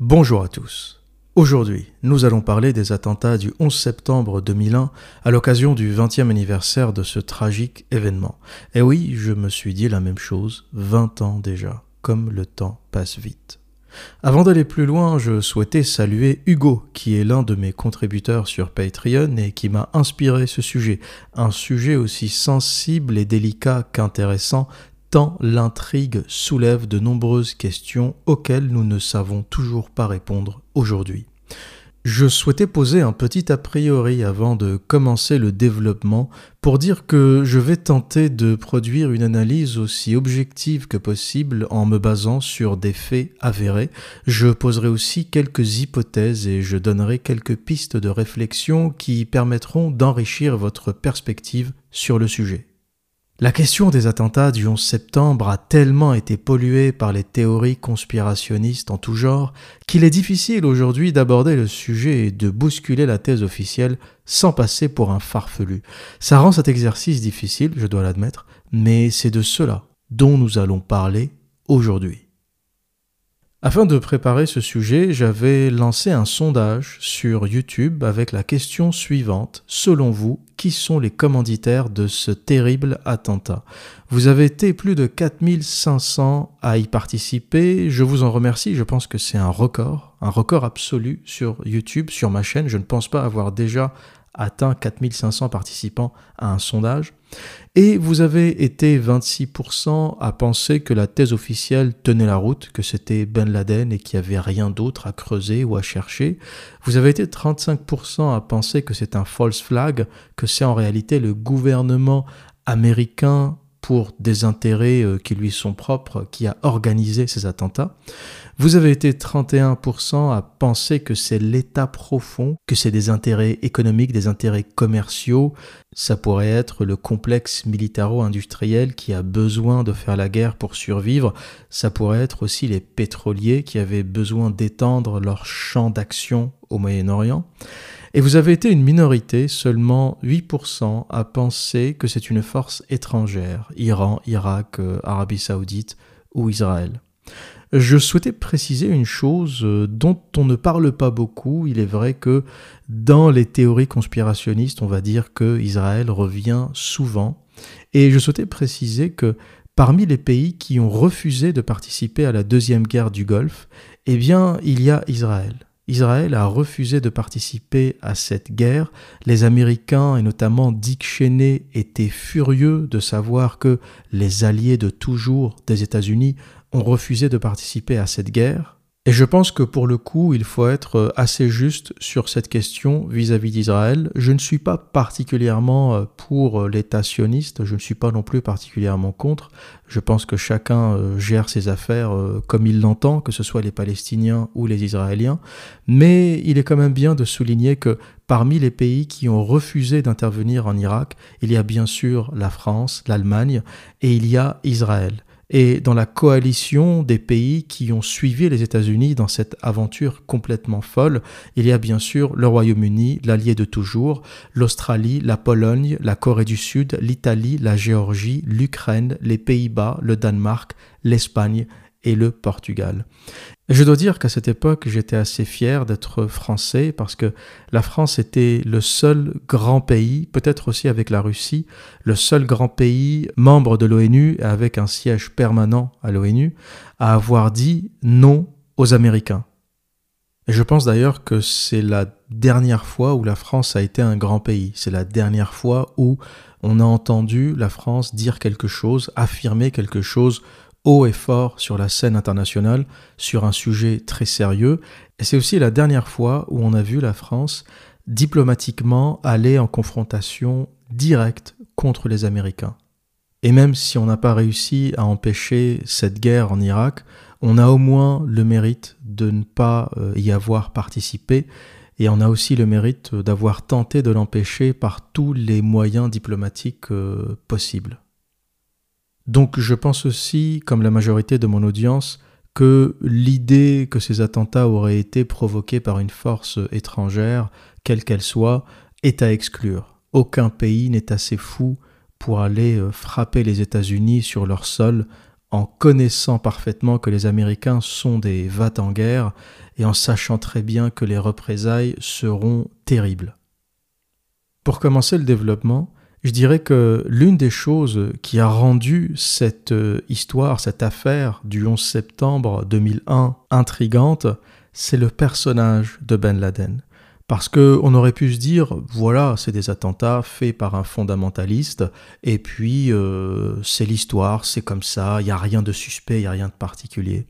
Bonjour à tous. Aujourd'hui, nous allons parler des attentats du 11 septembre 2001 à l'occasion du 20e anniversaire de ce tragique événement. Et oui, je me suis dit la même chose, 20 ans déjà, comme le temps passe vite. Avant d'aller plus loin, je souhaitais saluer Hugo, qui est l'un de mes contributeurs sur Patreon et qui m'a inspiré ce sujet, un sujet aussi sensible et délicat qu'intéressant tant l'intrigue soulève de nombreuses questions auxquelles nous ne savons toujours pas répondre aujourd'hui. Je souhaitais poser un petit a priori avant de commencer le développement pour dire que je vais tenter de produire une analyse aussi objective que possible en me basant sur des faits avérés. Je poserai aussi quelques hypothèses et je donnerai quelques pistes de réflexion qui permettront d'enrichir votre perspective sur le sujet. La question des attentats du 11 septembre a tellement été polluée par les théories conspirationnistes en tout genre qu'il est difficile aujourd'hui d'aborder le sujet et de bousculer la thèse officielle sans passer pour un farfelu. Ça rend cet exercice difficile, je dois l'admettre, mais c'est de cela dont nous allons parler aujourd'hui. Afin de préparer ce sujet, j'avais lancé un sondage sur YouTube avec la question suivante. Selon vous, qui sont les commanditaires de ce terrible attentat? Vous avez été plus de 4500 à y participer. Je vous en remercie. Je pense que c'est un record, un record absolu sur YouTube, sur ma chaîne. Je ne pense pas avoir déjà atteint 4500 participants à un sondage. Et vous avez été 26% à penser que la thèse officielle tenait la route, que c'était Ben Laden et qu'il n'y avait rien d'autre à creuser ou à chercher. Vous avez été 35% à penser que c'est un false flag, que c'est en réalité le gouvernement américain pour des intérêts euh, qui lui sont propres, qui a organisé ces attentats. Vous avez été 31% à penser que c'est l'État profond, que c'est des intérêts économiques, des intérêts commerciaux. Ça pourrait être le complexe militaro-industriel qui a besoin de faire la guerre pour survivre. Ça pourrait être aussi les pétroliers qui avaient besoin d'étendre leur champ d'action au Moyen-Orient. Et vous avez été une minorité, seulement 8%, à penser que c'est une force étrangère, Iran, Irak, euh, Arabie saoudite ou Israël. Je souhaitais préciser une chose euh, dont on ne parle pas beaucoup. Il est vrai que dans les théories conspirationnistes, on va dire que Israël revient souvent. Et je souhaitais préciser que parmi les pays qui ont refusé de participer à la deuxième guerre du Golfe, eh bien, il y a Israël. Israël a refusé de participer à cette guerre. Les Américains, et notamment Dick Cheney, étaient furieux de savoir que les alliés de toujours des États-Unis ont refusé de participer à cette guerre. Et je pense que pour le coup, il faut être euh, assez juste sur cette question vis-à-vis d'Israël. Je ne suis pas particulièrement euh, pour euh, l'État sioniste, je ne suis pas non plus particulièrement contre. Je pense que chacun gère ses affaires comme il l'entend, que ce soit les Palestiniens ou les Israéliens. Mais il est quand même bien de souligner que parmi les pays qui ont refusé d'intervenir en Irak, il y a bien sûr la France, l'Allemagne et il y a Israël et dans la coalition des pays qui ont suivi les États-Unis dans cette aventure complètement folle, il y a bien sûr le Royaume-Uni, l'allié de toujours, l'Australie, la Pologne, la Corée du Sud, l'Italie, la Géorgie, l'Ukraine, les Pays-Bas, le Danemark, l'Espagne et le Portugal. Je dois dire qu'à cette époque, j'étais assez fier d'être français parce que la France était le seul grand pays, peut-être aussi avec la Russie, le seul grand pays membre de l'ONU avec un siège permanent à l'ONU à avoir dit non aux Américains. Et je pense d'ailleurs que c'est la dernière fois où la France a été un grand pays. C'est la dernière fois où on a entendu la France dire quelque chose, affirmer quelque chose haut et fort sur la scène internationale sur un sujet très sérieux. Et c'est aussi la dernière fois où on a vu la France diplomatiquement aller en confrontation directe contre les Américains. Et même si on n'a pas réussi à empêcher cette guerre en Irak, on a au moins le mérite de ne pas euh, y avoir participé et on a aussi le mérite d'avoir tenté de l'empêcher par tous les moyens diplomatiques euh, possibles. Donc je pense aussi, comme la majorité de mon audience, que l'idée que ces attentats auraient été provoqués par une force étrangère, quelle qu'elle soit, est à exclure. Aucun pays n'est assez fou pour aller euh, frapper les États-Unis sur leur sol en connaissant parfaitement que les Américains sont des vats en guerre et en sachant très bien que les représailles seront terribles. Pour commencer le développement, je dirais que l'une des choses qui a rendu cette euh, histoire, cette affaire du 11 septembre 2001 intrigante, c'est le personnage de Ben Laden. Parce qu'on aurait pu se dire, voilà, c'est des attentats faits par un fondamentaliste, et puis euh, c'est l'histoire, c'est comme ça, il n'y a rien de suspect, il n'y a rien de particulier.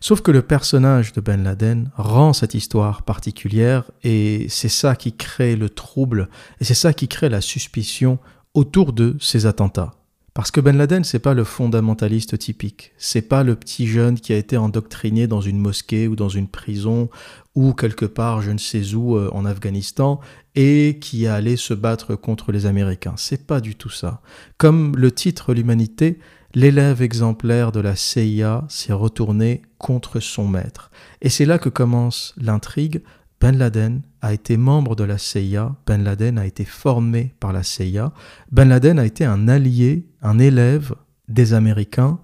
Sauf que le personnage de Ben Laden rend cette histoire particulière, et c'est ça qui crée le trouble, et c'est ça qui crée la suspicion autour de ces attentats. Parce que Ben Laden, c'est pas le fondamentaliste typique. C'est pas le petit jeune qui a été endoctriné dans une mosquée ou dans une prison ou quelque part, je ne sais où, euh, en Afghanistan, et qui est allé se battre contre les Américains. C'est pas du tout ça. Comme le titre L'humanité, l'élève exemplaire de la CIA s'est retourné contre son maître. Et c'est là que commence l'intrigue ben Laden a été membre de la CIA, Ben Laden a été formé par la CIA, Ben Laden a été un allié, un élève des Américains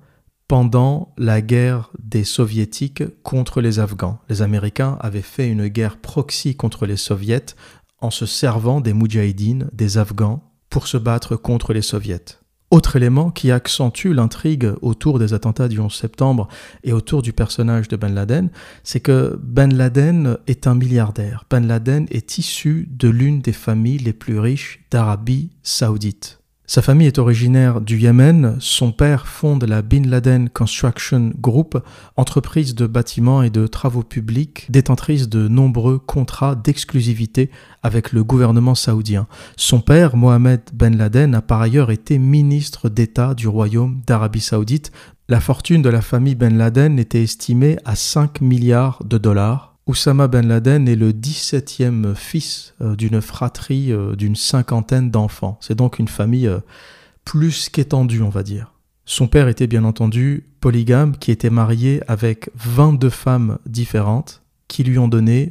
pendant la guerre des soviétiques contre les Afghans. Les Américains avaient fait une guerre proxy contre les soviets en se servant des moudjahidines, des Afghans, pour se battre contre les soviets. Autre élément qui accentue l'intrigue autour des attentats du 11 septembre et autour du personnage de Ben Laden, c'est que Ben Laden est un milliardaire. Ben Laden est issu de l'une des familles les plus riches d'Arabie saoudite. Sa famille est originaire du Yémen. Son père fonde la Bin Laden Construction Group, entreprise de bâtiments et de travaux publics, détentrice de nombreux contrats d'exclusivité avec le gouvernement saoudien. Son père, Mohamed Ben Laden, a par ailleurs été ministre d'État du Royaume d'Arabie saoudite. La fortune de la famille Ben Laden était estimée à 5 milliards de dollars Oussama Ben Laden est le 17e fils euh, d'une fratrie euh, d'une cinquantaine d'enfants. C'est donc une famille euh, plus qu'étendue, on va dire. Son père était bien entendu polygame, qui était marié avec 22 femmes différentes, qui lui ont donné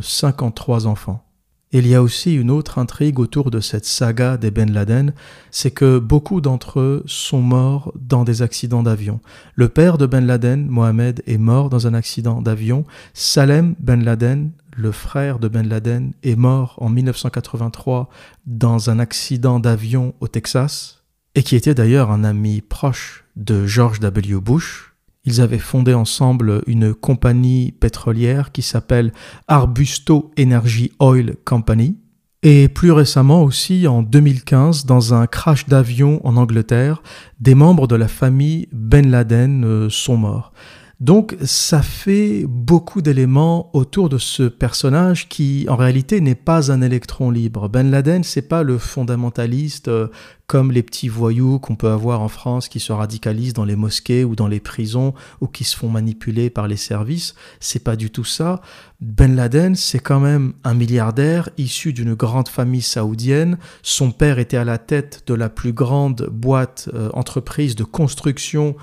53 enfants il y a aussi une autre intrigue autour de cette saga des Ben Laden, c'est que beaucoup d'entre eux sont morts dans des accidents d'avion. Le père de Ben Laden, Mohamed, est mort dans un accident d'avion. Salem Ben Laden, le frère de Ben Laden, est mort en 1983 dans un accident d'avion au Texas, et qui était d'ailleurs un ami proche de George W. Bush, ils avaient fondé ensemble une compagnie pétrolière qui s'appelle Arbusto Energy Oil Company. Et plus récemment aussi, en 2015, dans un crash d'avion en Angleterre, des membres de la famille Ben Laden euh, sont morts. Donc ça fait beaucoup d'éléments autour de ce personnage qui en réalité n'est pas un électron libre. Ben Laden, c'est pas le fondamentaliste euh, comme les petits voyous qu'on peut avoir en France qui se radicalisent dans les mosquées ou dans les prisons ou qui se font manipuler par les services, c'est pas du tout ça. Ben Laden, c'est quand même un milliardaire issu d'une grande famille saoudienne. Son père était à la tête de la plus grande boîte euh, entreprise de construction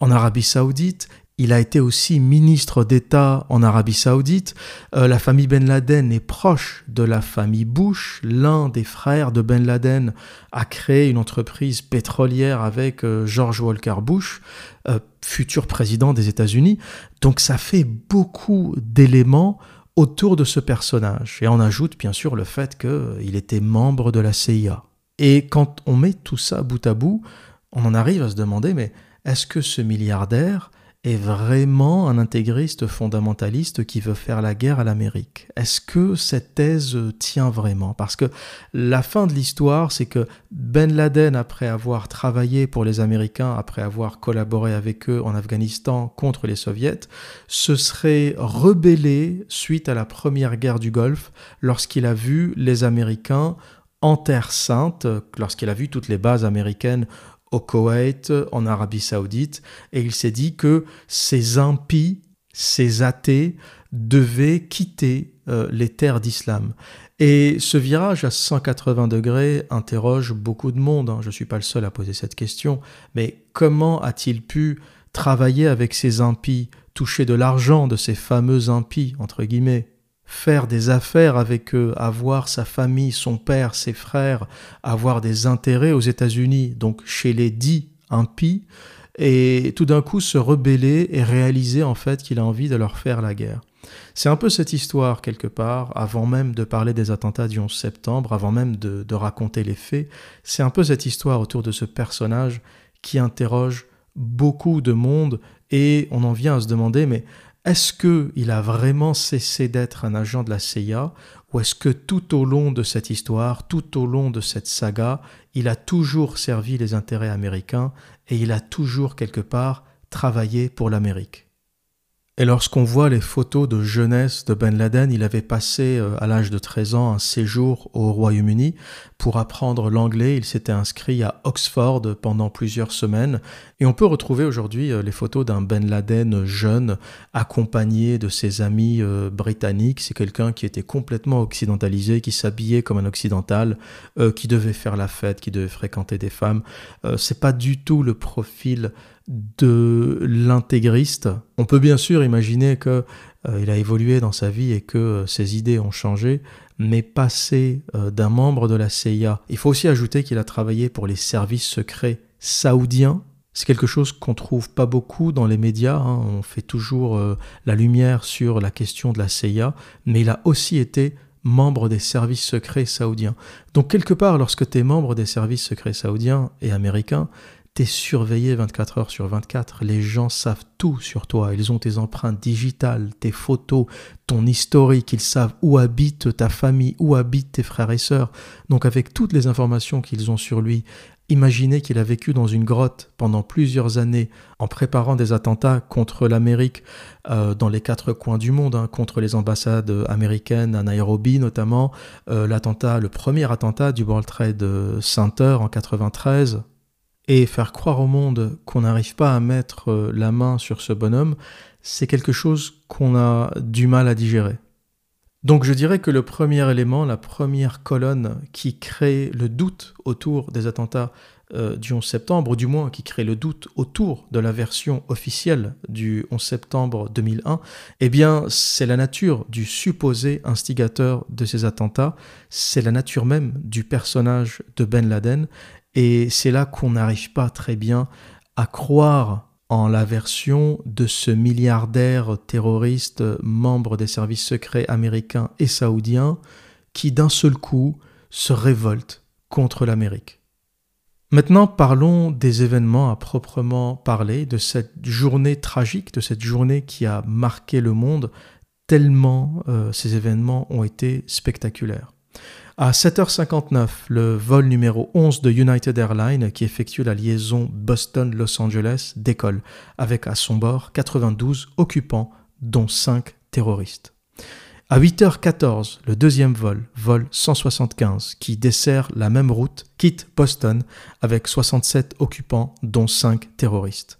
en Arabie Saoudite. Il a été aussi ministre d'État en Arabie saoudite. Euh, la famille Ben Laden est proche de la famille Bush. L'un des frères de Ben Laden a créé une entreprise pétrolière avec euh, George Walker Bush, euh, futur président des États-Unis. Donc ça fait beaucoup d'éléments autour de ce personnage. Et on ajoute bien sûr le fait qu'il était membre de la CIA. Et quand on met tout ça bout à bout, on en arrive à se demander, mais est-ce que ce milliardaire est vraiment un intégriste fondamentaliste qui veut faire la guerre à l'Amérique. Est-ce que cette thèse tient vraiment? Parce que la fin de l'histoire, c'est que Ben Laden, après avoir travaillé pour les Américains, après avoir collaboré avec eux en Afghanistan contre les Soviets, se serait rebellé suite à la première guerre du Golfe lorsqu'il a vu les Américains en Terre Sainte, lorsqu'il a vu toutes les bases américaines au Koweït, en Arabie Saoudite, et il s'est dit que ces impies, ces athées, devaient quitter euh, les terres d'islam. Et ce virage à 180 degrés interroge beaucoup de monde. Hein. Je ne suis pas le seul à poser cette question. Mais comment a-t-il pu travailler avec ces impies, toucher de l'argent de ces fameux impies, entre guillemets, faire des affaires avec eux, avoir sa famille, son père, ses frères, avoir des intérêts aux États-Unis, donc chez les dits impies, et tout d'un coup se rebeller et réaliser en fait qu'il a envie de leur faire la guerre. C'est un peu cette histoire, quelque part, avant même de parler des attentats du 11 septembre, avant même de, de raconter les faits, c'est un peu cette histoire autour de ce personnage qui interroge beaucoup de monde et on en vient à se demander, mais est-ce qu'il a vraiment cessé d'être un agent de la CIA ou est-ce que tout au long de cette histoire, tout au long de cette saga, il a toujours servi les intérêts américains et il a toujours quelque part travaillé pour l'Amérique? Et lorsqu'on voit les photos de jeunesse de Ben Laden, il avait passé euh, à l'âge de 13 ans un séjour au Royaume-Uni pour apprendre l'anglais. Il s'était inscrit à Oxford pendant plusieurs semaines. Et on peut retrouver aujourd'hui euh, les photos d'un Ben Laden jeune accompagné de ses amis euh, britanniques. C'est quelqu'un qui était complètement occidentalisé, qui s'habillait comme un occidental, qui devait faire la fête, qui devait fréquenter des femmes. C'est pas du tout le profil de l'intégriste. On peut bien sûr imaginer que euh, il a évolué dans sa vie et que euh, ses idées ont changé, mais passer euh, d'un membre de la CIA, il faut aussi ajouter qu'il a travaillé pour les services secrets saoudiens. C'est quelque chose qu'on trouve pas beaucoup dans les médias. Hein. On fait toujours la lumière sur la question de la CIA, mais il a aussi été membre des services secrets saoudiens. Donc quelque part, lorsque tu es membre des services secrets saoudiens et américains, T'es surveillé 24 heures sur 24. Les gens savent tout sur toi. Ils ont tes empreintes digitales, tes photos, ton historique. Ils savent où habite ta famille, où habitent tes frères et sœurs. Donc avec toutes les informations qu'ils ont sur lui, imaginez qu'il a vécu dans une grotte pendant plusieurs années en préparant des attentats contre l'Amérique euh, dans les quatre coins du monde, hein, contre les ambassades américaines à Nairobi notamment, euh, l'attentat, le premier attentat du World Trade Center en 93 et faire croire au monde qu'on n'arrive pas à mettre euh, la main sur ce bonhomme, c'est quelque chose qu'on a du mal à digérer. Donc je dirais que le premier élément, la première colonne qui crée le doute autour des attentats euh, du 11 septembre, ou du moins qui crée le doute autour de la version officielle du 11 septembre 2001, eh bien c'est la nature du supposé instigateur de ces attentats, c'est la nature même du personnage de Ben Laden, et c'est là qu'on n'arrive pas très bien à croire en la version de ce milliardaire terroriste membre des services secrets américains et saoudiens qui d'un seul coup se révolte contre l'Amérique. Maintenant parlons des événements à proprement parler, de cette journée tragique, de cette journée qui a marqué le monde, tellement euh, ces événements ont été spectaculaires. À 7h59, le vol numéro 11 de United Airlines, qui effectue la liaison Boston-Los Angeles, décolle, avec à son bord 92 occupants, dont 5 terroristes. À 8h14, le deuxième vol, vol 175, qui dessert la même route, quitte Boston avec 67 occupants, dont 5 terroristes.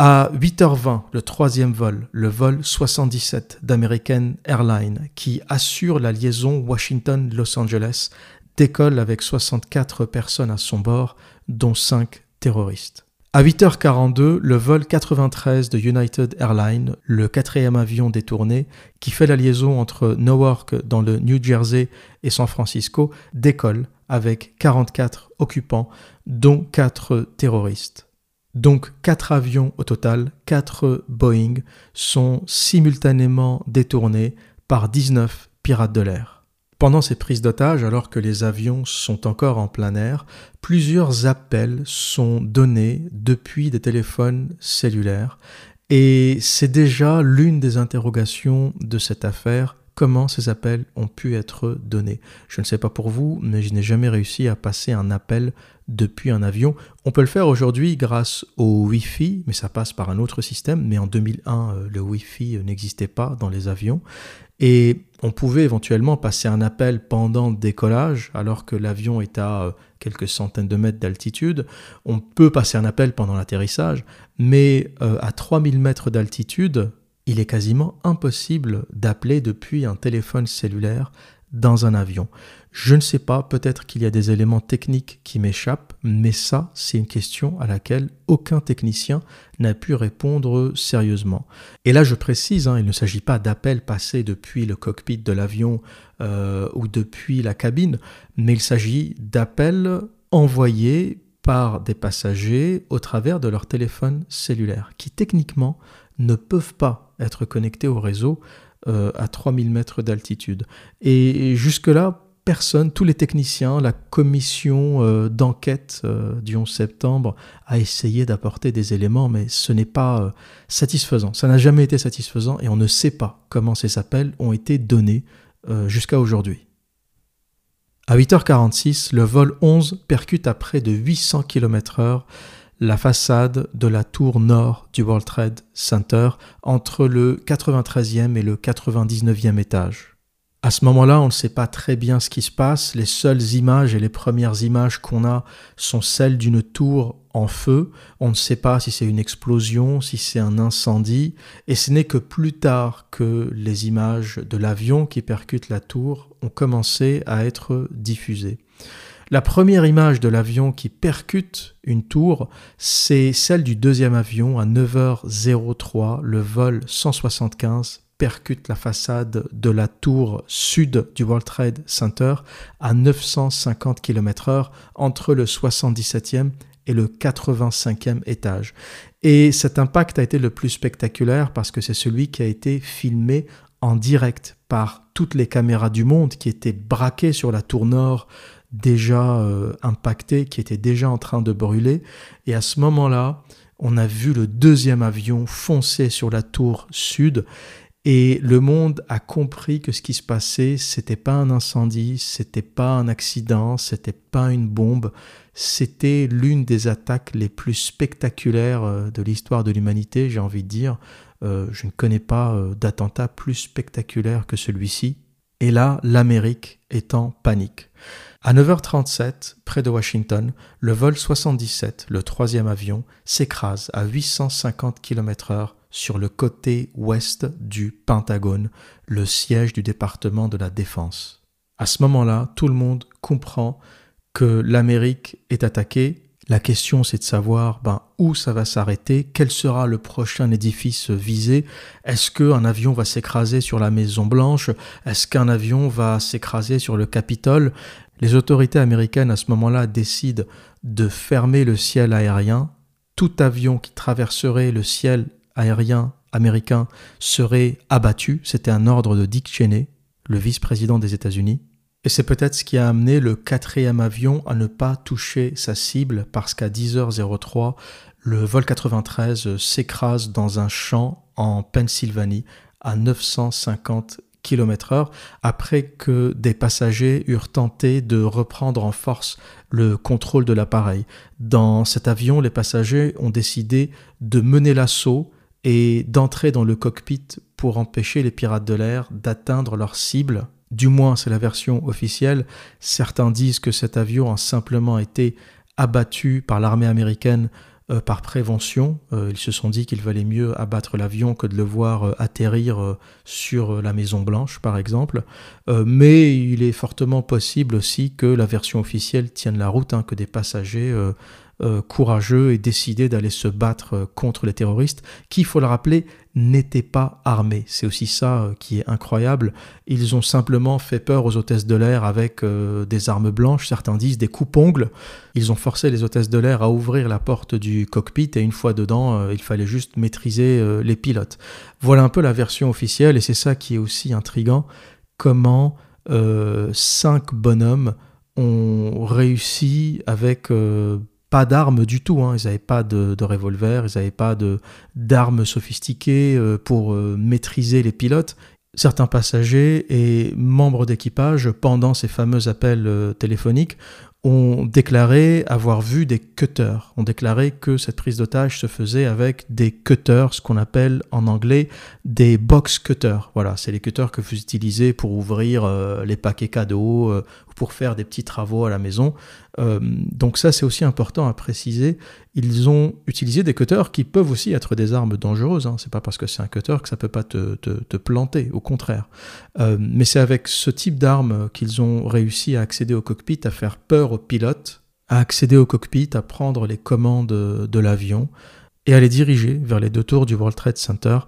À 8h20, le troisième vol, le vol 77 d'American Airlines, qui assure la liaison Washington-Los Angeles, décolle avec 64 personnes à son bord, dont 5 terroristes. À 8h42, le vol 93 de United Airlines, le quatrième avion détourné, qui fait la liaison entre Newark dans le New Jersey et San Francisco, décolle avec 44 occupants, dont 4 terroristes. Donc quatre avions au total, quatre Boeing, sont simultanément détournés par 19 pirates de l'air. Pendant ces prises d'otages, alors que les avions sont encore en plein air, plusieurs appels sont donnés depuis des téléphones cellulaires. Et c'est déjà l'une des interrogations de cette affaire comment ces appels ont pu être donnés? Je ne sais pas pour vous, mais je n'ai jamais réussi à passer un appel depuis un avion. On peut le faire aujourd'hui grâce au Wi-Fi, mais ça passe par un autre système. Mais en 2001, euh, le Wi-Fi n'existait pas dans les avions. Et on pouvait éventuellement passer un appel pendant le décollage, alors que l'avion est à euh, quelques centaines de mètres d'altitude. On peut passer un appel pendant l'atterrissage, mais euh, à 3000 mètres d'altitude, il est quasiment impossible d'appeler depuis un téléphone cellulaire dans un avion. Je ne sais pas, peut-être qu'il y a des éléments techniques qui m'échappent, mais ça, c'est une question à laquelle aucun technicien n'a pu répondre sérieusement. Et là, je précise, hein, il ne s'agit pas d'appels passés depuis le cockpit de l'avion euh, ou depuis la cabine, mais il s'agit d'appels envoyés par des passagers au travers de leur téléphone cellulaire, qui techniquement ne peuvent pas être connectés au réseau euh, à 3000 mètres d'altitude. Et jusque-là, personne, tous les techniciens, la commission euh, d'enquête euh, du 11 septembre a essayé d'apporter des éléments, mais ce n'est pas satisfaisant. Ça n'a jamais été satisfaisant et on ne sait pas comment ces appels ont été donnés jusqu'à aujourd'hui. À 8h46, le vol 11 percute à près de 800 km/h la façade de la tour nord du World Trade Center entre le 93e et le 99e étage. À ce moment-là, on ne sait pas très bien ce qui se passe. Les seules images et les premières images qu'on a sont celles d'une tour en feu. On ne sait pas si c'est une explosion, si c'est un incendie. Et ce n'est que plus tard que les images de l'avion qui percute la tour ont commencé à être diffusées. La première image de l'avion qui percute une tour, c'est celle du deuxième avion à 9h03. Le vol 175 percute la façade de la tour sud du World Trade Center à 950 km/h entre le 77e et le 85e étage. Et cet impact a été le plus spectaculaire parce que c'est celui qui a été filmé en direct par toutes les caméras du monde qui étaient braquées sur la tour nord déjà euh, impacté, qui était déjà en train de brûler. Et à ce moment-là, on a vu le deuxième avion foncer sur la tour sud. Et le monde a compris que ce qui se passait, c'était pas un incendie, c'était pas un accident, c'était pas une bombe, c'était l'une des attaques les plus spectaculaires euh, de l'histoire de l'humanité, j'ai envie de dire. Euh, je ne connais pas d'attentat plus spectaculaire que celui-ci. Et là, l'Amérique est en panique. À 9h37, près de Washington, le vol 77, le troisième avion, s'écrase à 850 km/h sur le côté ouest du Pentagone, le siège du département de la Défense. À ce moment-là, tout le monde comprend que l'Amérique est attaquée la question, c'est de savoir ben, où ça va s'arrêter, quel sera le prochain édifice visé? Est-ce qu'un avion va s'écraser sur la Maison Blanche Est-ce qu'un avion va s'écraser sur le Capitole? Les autorités américaines, à ce moment-là, décident de fermer le ciel aérien. Tout avion qui traverserait le ciel aérien américain serait abattu. C'était un ordre de Dick Cheney, le vice-président des États-Unis. Et c'est peut-être ce qui a amené le quatrième avion à ne pas toucher sa cible parce qu'à 10h03, le vol 93 s'écrase dans un champ en Pennsylvanie à 950 km/h après que des passagers eurent tenté de reprendre en force le contrôle de l'appareil. Dans cet avion, les passagers ont décidé de mener l'assaut et d'entrer dans le cockpit pour empêcher les pirates de l'air d'atteindre leur cible du moins c'est la version officielle. Certains disent que cet avion a simplement été abattu par l'armée américaine euh, par prévention. Euh, ils se sont dit qu'il valait mieux abattre l'avion que de le voir euh, atterrir sur la Maison Blanche, par exemple. mais il est fortement possible aussi que la version officielle tienne la route, hein, que des passagers euh, courageux et décidé d'aller se battre euh, contre les terroristes, qui, il faut le rappeler, n'étaient pas armés. C'est aussi ça euh, qui est incroyable. Ils ont simplement fait peur aux hôtesses de l'air avec des armes blanches, certains disent des coupes-ongles. Ils ont forcé les hôtesses de l'air à ouvrir la porte du cockpit et une fois dedans, il fallait juste maîtriser les pilotes. Voilà un peu la version officielle et c'est ça qui est aussi intrigant. Comment cinq bonhommes ont réussi avec pas d'armes du tout. Hein. Ils n'avaient pas de, revolver, ils n'avaient pas d'armes sophistiquées euh, pour euh, maîtriser les pilotes. Certains passagers et membres d'équipage, pendant ces fameux appels euh, téléphoniques, ont déclaré avoir vu des cutters, ont déclaré que cette prise d'otage se faisait avec des cutters, ce qu'on appelle en anglais des box cutters. Voilà, c'est les cutters que vous utilisez pour ouvrir les paquets cadeaux ou pour faire des petits travaux à la maison. Euh, donc ça, c'est aussi important à préciser. Ils ont utilisé des cutters qui peuvent aussi être des armes dangereuses. Hein. C'est pas parce que c'est un cutter que ça peut pas te, te, te planter, au contraire. mais c'est avec ce type d'armes qu'ils ont réussi à accéder au cockpit, à faire peur au pilote à accéder au cockpit, à prendre les commandes de l'avion et à les diriger vers les deux tours du World Trade Center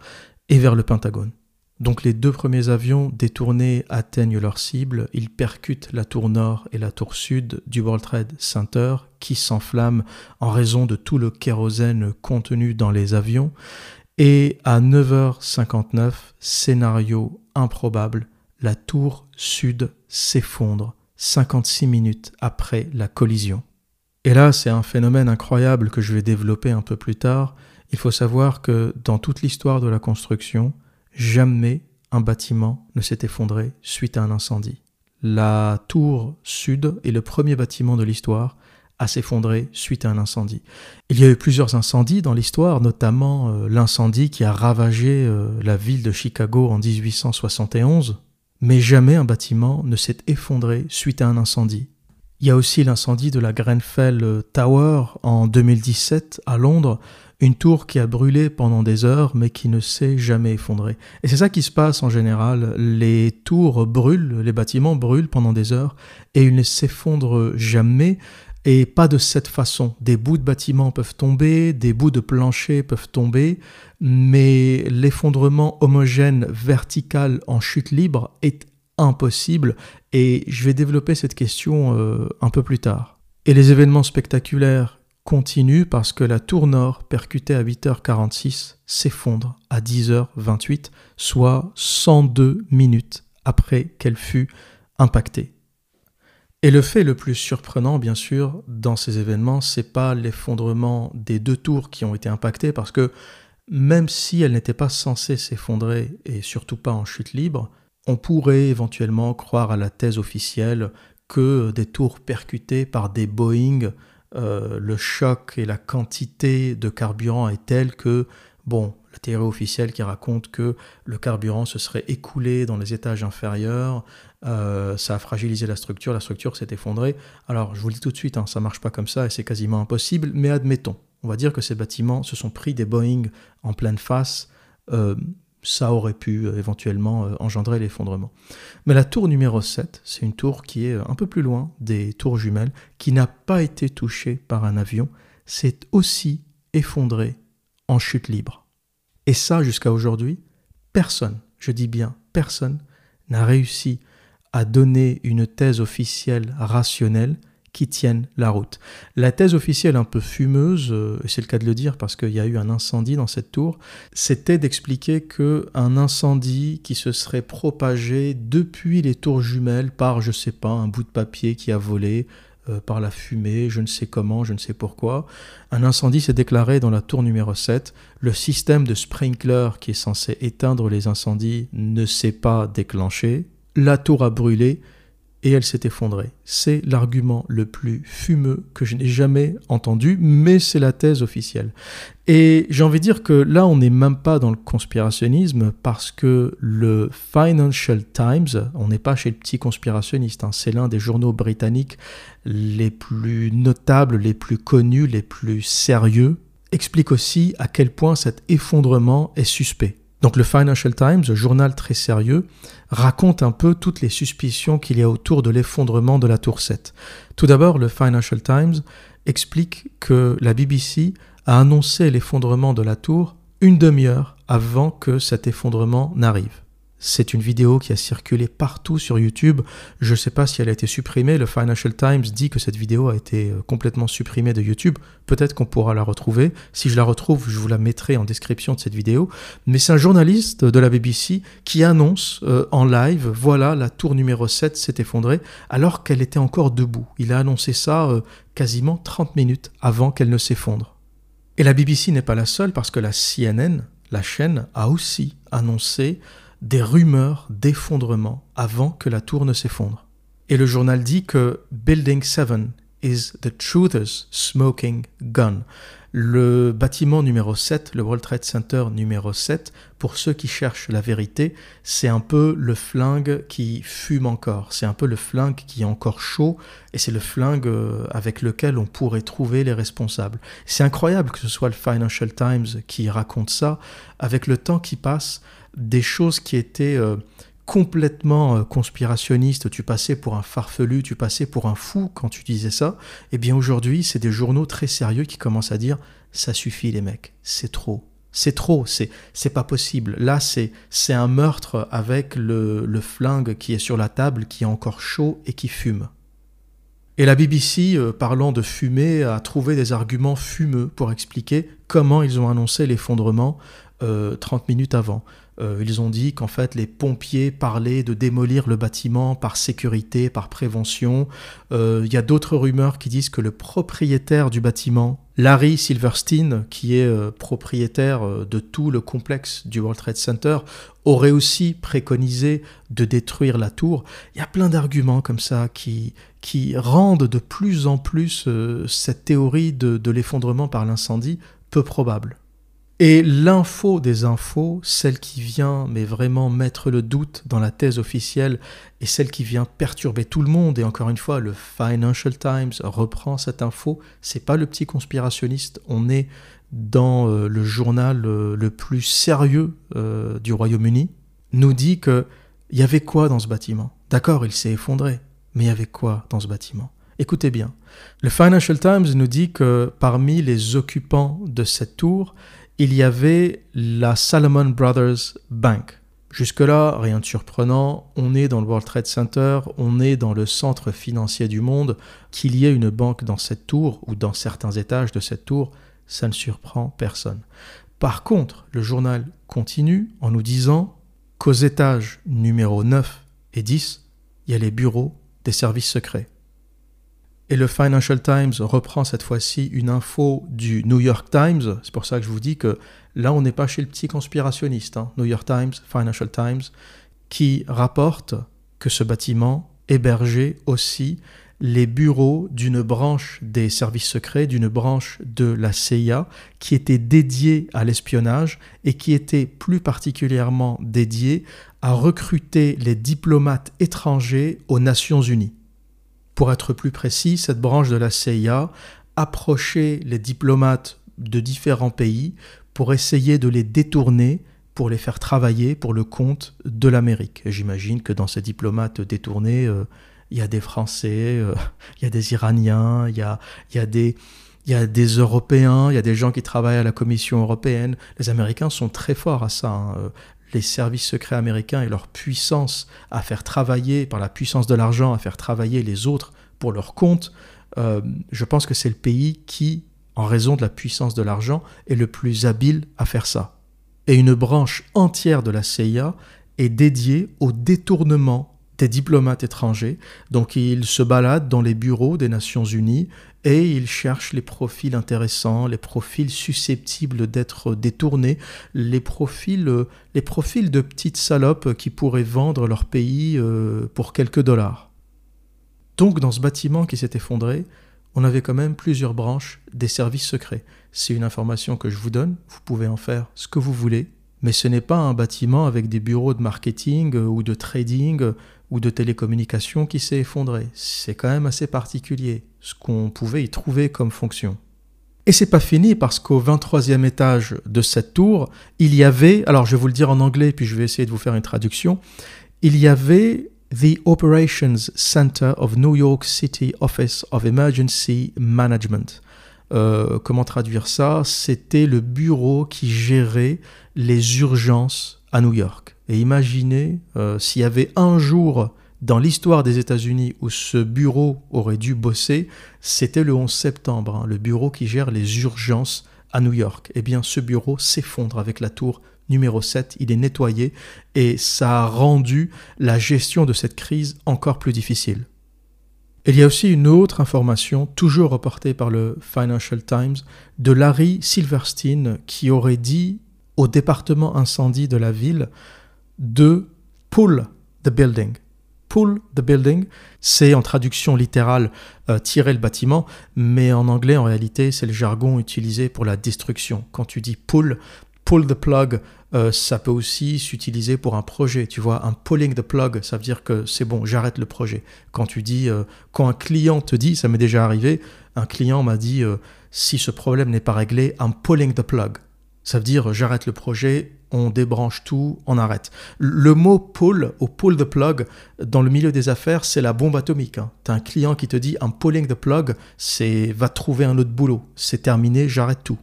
et vers le Pentagone. Donc les deux premiers avions détournés atteignent leur cible, ils percutent la tour nord et la tour sud du World Trade Center qui s'enflamment en raison de tout le kérosène contenu dans les avions Et à 9h59, scénario improbable, la tour sud s'effondre 56 minutes après la collision. Et là, c'est un phénomène incroyable que je vais développer un peu plus tard. Il faut savoir que dans toute l'histoire de la construction, jamais un bâtiment ne s'est effondré suite à un incendie. La tour sud est le premier bâtiment de l'histoire à s'effondrer suite à un incendie. Il y a eu plusieurs incendies dans l'histoire, notamment euh, l'incendie qui a ravagé euh, la ville de Chicago en 1871, mais jamais un bâtiment ne s'est effondré suite à un incendie. Il y a aussi l'incendie de la Grenfell Tower en 2017 à Londres, une tour qui a brûlé pendant des heures mais qui ne s'est jamais effondrée. Et c'est ça qui se passe en général, les tours brûlent, les bâtiments brûlent pendant des heures et ils ne s'effondrent jamais et pas de cette façon. Des bouts de bâtiments peuvent tomber, des bouts de plancher peuvent tomber, mais l'effondrement homogène vertical en chute libre est impossible et je vais développer cette question euh, un peu plus tard. Et les événements spectaculaires continuent parce que la tour nord, percutée à 8h46, s'effondre à 10h28, soit 102 minutes après qu'elle fut impactée. Et le fait le plus surprenant, bien sûr, dans ces événements, c'est pas l'effondrement des deux tours qui ont été impactées, parce que même si elles n'étaient pas censées s'effondrer, et surtout pas en chute libre, on pourrait éventuellement croire à la thèse officielle que des tours percutées par des Boeing, euh, le choc et la quantité de carburant est telle que, bon, la théorie officielle qui raconte que le carburant se serait écoulé dans les étages inférieurs, euh, ça a fragilisé la structure, la structure s'est effondrée. Alors, je vous le dis tout de suite, hein, ça marche pas comme ça et c'est quasiment impossible, mais admettons, on va dire que ces bâtiments se sont pris des Boeing en pleine face. Euh, ça aurait pu euh, éventuellement euh, engendrer l'effondrement. Mais la tour numéro 7, c'est une tour qui est euh, un peu plus loin des tours jumelles, qui n'a pas été touchée par un avion, s'est aussi effondrée en chute libre. Et ça, jusqu'à aujourd'hui, personne, je dis bien personne, n'a réussi à donner une thèse officielle rationnelle qui tiennent la route. La thèse officielle un peu fumeuse, euh, c'est le cas de le dire parce qu'il y a eu un incendie dans cette tour, c'était d'expliquer que un incendie qui se serait propagé depuis les tours jumelles par, je sais pas, un bout de papier qui a volé, euh, par la fumée, je ne sais comment, je ne sais pourquoi. Un incendie s'est déclaré dans la tour numéro 7. Le système de sprinkler qui est censé éteindre les incendies ne s'est pas déclenché. La tour a brûlé et elle s'est effondrée. C'est l'argument le plus fumeux que je n'ai jamais entendu, mais c'est la thèse officielle. Et j'ai envie de dire que là, on n'est même pas dans le conspirationnisme parce que le Financial Times, on n'est pas chez le petit conspirationniste, hein, c'est l'un des journaux britanniques les plus notables, les plus connus, les plus sérieux, explique aussi à quel point cet effondrement est suspect. Donc le Financial Times, journal très sérieux, raconte un peu toutes les suspicions qu'il y a autour de l'effondrement de la tour 7. Tout d'abord, le Financial Times explique que la BBC a annoncé l'effondrement de la tour une demi-heure avant que cet effondrement n'arrive. C'est une vidéo qui a circulé partout sur YouTube. Je ne sais pas si elle a été supprimée. Le Financial Times dit que cette vidéo a été euh, complètement supprimée de YouTube. Peut-être qu'on pourra la retrouver. Si je la retrouve, je vous la mettrai en description de cette vidéo. Mais c'est un journaliste de la BBC qui annonce euh, en live, voilà, la tour numéro 7 s'est effondrée alors qu'elle était encore debout. Il a annoncé ça euh, quasiment 30 minutes avant qu'elle ne s'effondre. Et la BBC n'est pas la seule parce que la CNN, la chaîne, a aussi annoncé des rumeurs d'effondrement avant que la tour ne s'effondre. Et le journal dit que Building 7 is the truth's smoking gun. Le bâtiment numéro 7, le World Trade Center numéro 7, pour ceux qui cherchent la vérité, c'est un peu le flingue qui fume encore, c'est un peu le flingue qui est encore chaud, et c'est le flingue euh, avec lequel on pourrait trouver les responsables. C'est incroyable que ce soit le Financial Times qui raconte ça, avec le temps qui passe, des choses qui étaient euh, complètement euh, conspirationnistes, tu passais pour un farfelu, tu passais pour un fou quand tu disais ça, eh bien aujourd'hui, c'est des journaux très sérieux qui commencent à dire ça suffit les mecs, c'est trop. C'est trop, c'est c'est pas possible. Là, c'est c'est un meurtre avec le, flingue qui est sur la table, qui est encore chaud et qui fume. Et la BBC, euh, parlant de fumée, a trouvé des arguments fumeux pour expliquer comment ils ont annoncé l'effondrement 30 minutes avant. Ils ont dit qu'en fait les pompiers parlaient de démolir le bâtiment par sécurité, par prévention. Il y a d'autres rumeurs qui disent que le propriétaire du bâtiment Larry Silverstein, qui est euh, propriétaire euh, de tout le complexe du World Trade Center, aurait aussi préconisé de détruire la tour. Il y a plein d'arguments comme ça qui, qui rendent de plus en plus euh, cette théorie de l'effondrement par l'incendie peu probable. Et l'info des infos, celle qui vient mais vraiment mettre le doute dans la thèse officielle et celle qui vient perturber tout le monde, et encore une fois, le Financial Times reprend cette info, c'est pas le petit conspirationniste, on est dans euh, le journal euh, le plus sérieux euh, du Royaume-Uni, nous dit que il y avait quoi dans ce bâtiment? D'accord, il s'est effondré, mais il y avait quoi dans ce bâtiment? Écoutez bien, le Financial Times nous dit que parmi les occupants de cette tour, il y avait la Salomon Brothers Bank. Jusque-là, rien de surprenant, on est dans le World Trade Center, on est dans le centre financier du monde, qu'il y ait une banque dans cette tour ou dans certains étages de cette tour, ça ne surprend personne. Par contre, le journal continue en nous disant qu'aux étages numéro 9 et 10, il y a les bureaux des services secrets. Et le Financial Times reprend cette fois-ci une info du New York Times. C'est pour ça que je vous dis que là, on n'est pas chez le petit conspirationniste. Hein. New York Times, Financial Times, qui rapporte que ce bâtiment hébergeait aussi les bureaux d'une branche des services secrets, d'une branche de la CIA, qui était dédiée à l'espionnage et qui était plus particulièrement dédiée à recruter les diplomates étrangers aux Nations Unies. Pour être plus précis, cette branche de la CIA approchait les diplomates de différents pays pour essayer de les détourner, pour les faire travailler pour le compte de l'Amérique. J'imagine que dans ces diplomates détournés, euh, il y a des Français, euh, il y a des Iraniens, il y a, des... Européens, il y a des gens qui travaillent à la Commission européenne. Les Américains sont très forts à ça. Hein. Les services secrets américains et leur puissance à faire travailler, par la puissance de l'argent, à faire travailler les autres pour leur compte, euh, je pense que c'est le pays qui, en raison de la puissance de l'argent, est le plus habile à faire ça. Et une branche entière de la CIA est dédiée au détournement des diplomates étrangers. Donc ils se baladent dans les bureaux des Nations Unies et ils cherchent les profils intéressants, les profils susceptibles d'être détournés, les profils, les profils de petites salopes qui pourraient vendre leur pays euh, pour quelques dollars. Donc dans ce bâtiment qui s'est effondré, on avait quand même plusieurs branches des services secrets. C'est une information que je vous donne, vous pouvez en faire ce que vous voulez, mais ce n'est pas un bâtiment avec des bureaux de marketing euh, ou de trading ou de télécommunications qui s'est effondré. C'est quand même assez particulier ce qu'on pouvait y trouver comme fonction. Et c'est pas fini parce qu'au 23e étage de cette tour, il y avait, alors je vais vous le dire en anglais puis je vais essayer de vous faire une traduction, il y avait The Operations Center of New York City Office of Emergency Management. Euh, comment traduire ça? C'était le bureau qui gérait les urgences à New York. Et imaginez euh, s'il y avait un jour dans l'histoire des États-Unis où ce bureau aurait dû bosser, c'était le 11 septembre, hein, le bureau qui gère les urgences à New York. Eh bien, ce bureau s'effondre avec la tour numéro 7, il est nettoyé et ça a rendu la gestion de cette crise encore plus difficile. Il y a aussi une autre information, toujours reportée par le Financial Times, de Larry Silverstein qui aurait dit au département incendie de la ville de pull the building. Pull the building, c'est en traduction littérale euh, tirer le bâtiment, mais en anglais en réalité c'est le jargon utilisé pour la destruction. Quand tu dis pull, pull the plug, euh, ça peut aussi s'utiliser pour un projet. Tu vois, un pulling the plug, ça veut dire que c'est bon, j'arrête le projet. Quand tu dis, euh, quand un client te dit, ça m'est déjà arrivé, un client m'a dit, si ce problème n'est pas réglé, I'm pulling the plug. Ça veut dire j'arrête le projet, on débranche tout, on arrête. Le mot pull ou pull the plug dans le milieu des affaires, c'est la bombe atomique. Hein. Un client qui te dit I'm pulling the plug, c'est va trouver un autre boulot, c'est terminé, j'arrête tout.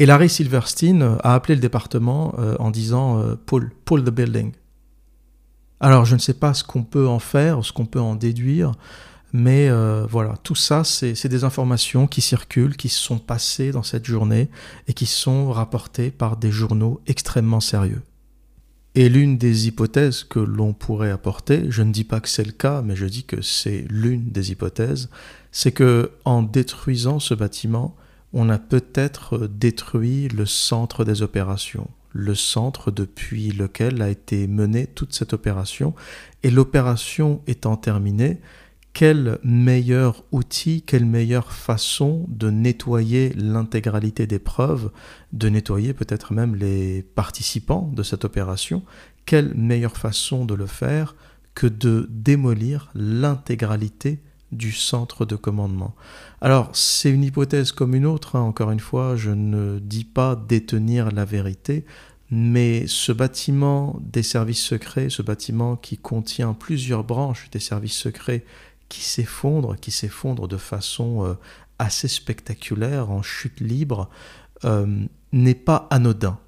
Et Larry Silverstein a appelé le département euh, en disant euh, pull, pull the building. Alors je ne sais pas ce qu'on peut en faire, ce qu'on peut en déduire. Mais euh, voilà, tout ça, c'est des informations qui circulent, qui sont passées dans cette journée et qui sont rapportées par des journaux extrêmement sérieux. Et l'une des hypothèses que l'on pourrait apporter, je ne dis pas que c'est le cas, mais je dis que c'est l'une des hypothèses, c'est que en détruisant ce bâtiment, on a peut-être détruit le centre des opérations, le centre depuis lequel a été menée toute cette opération. Et l'opération étant terminée, quel meilleur outil, quelle meilleure façon de nettoyer l'intégralité des preuves, de nettoyer peut-être même les participants de cette opération, quelle meilleure façon de le faire que de démolir l'intégralité du centre de commandement? Alors, c'est une hypothèse comme une autre, hein. encore une fois, je ne dis pas détenir la vérité, mais ce bâtiment des services secrets, ce bâtiment qui contient plusieurs branches des services secrets qui s'effondre, qui s'effondre de façon euh, assez spectaculaire, en chute libre, euh, n'est pas anodin.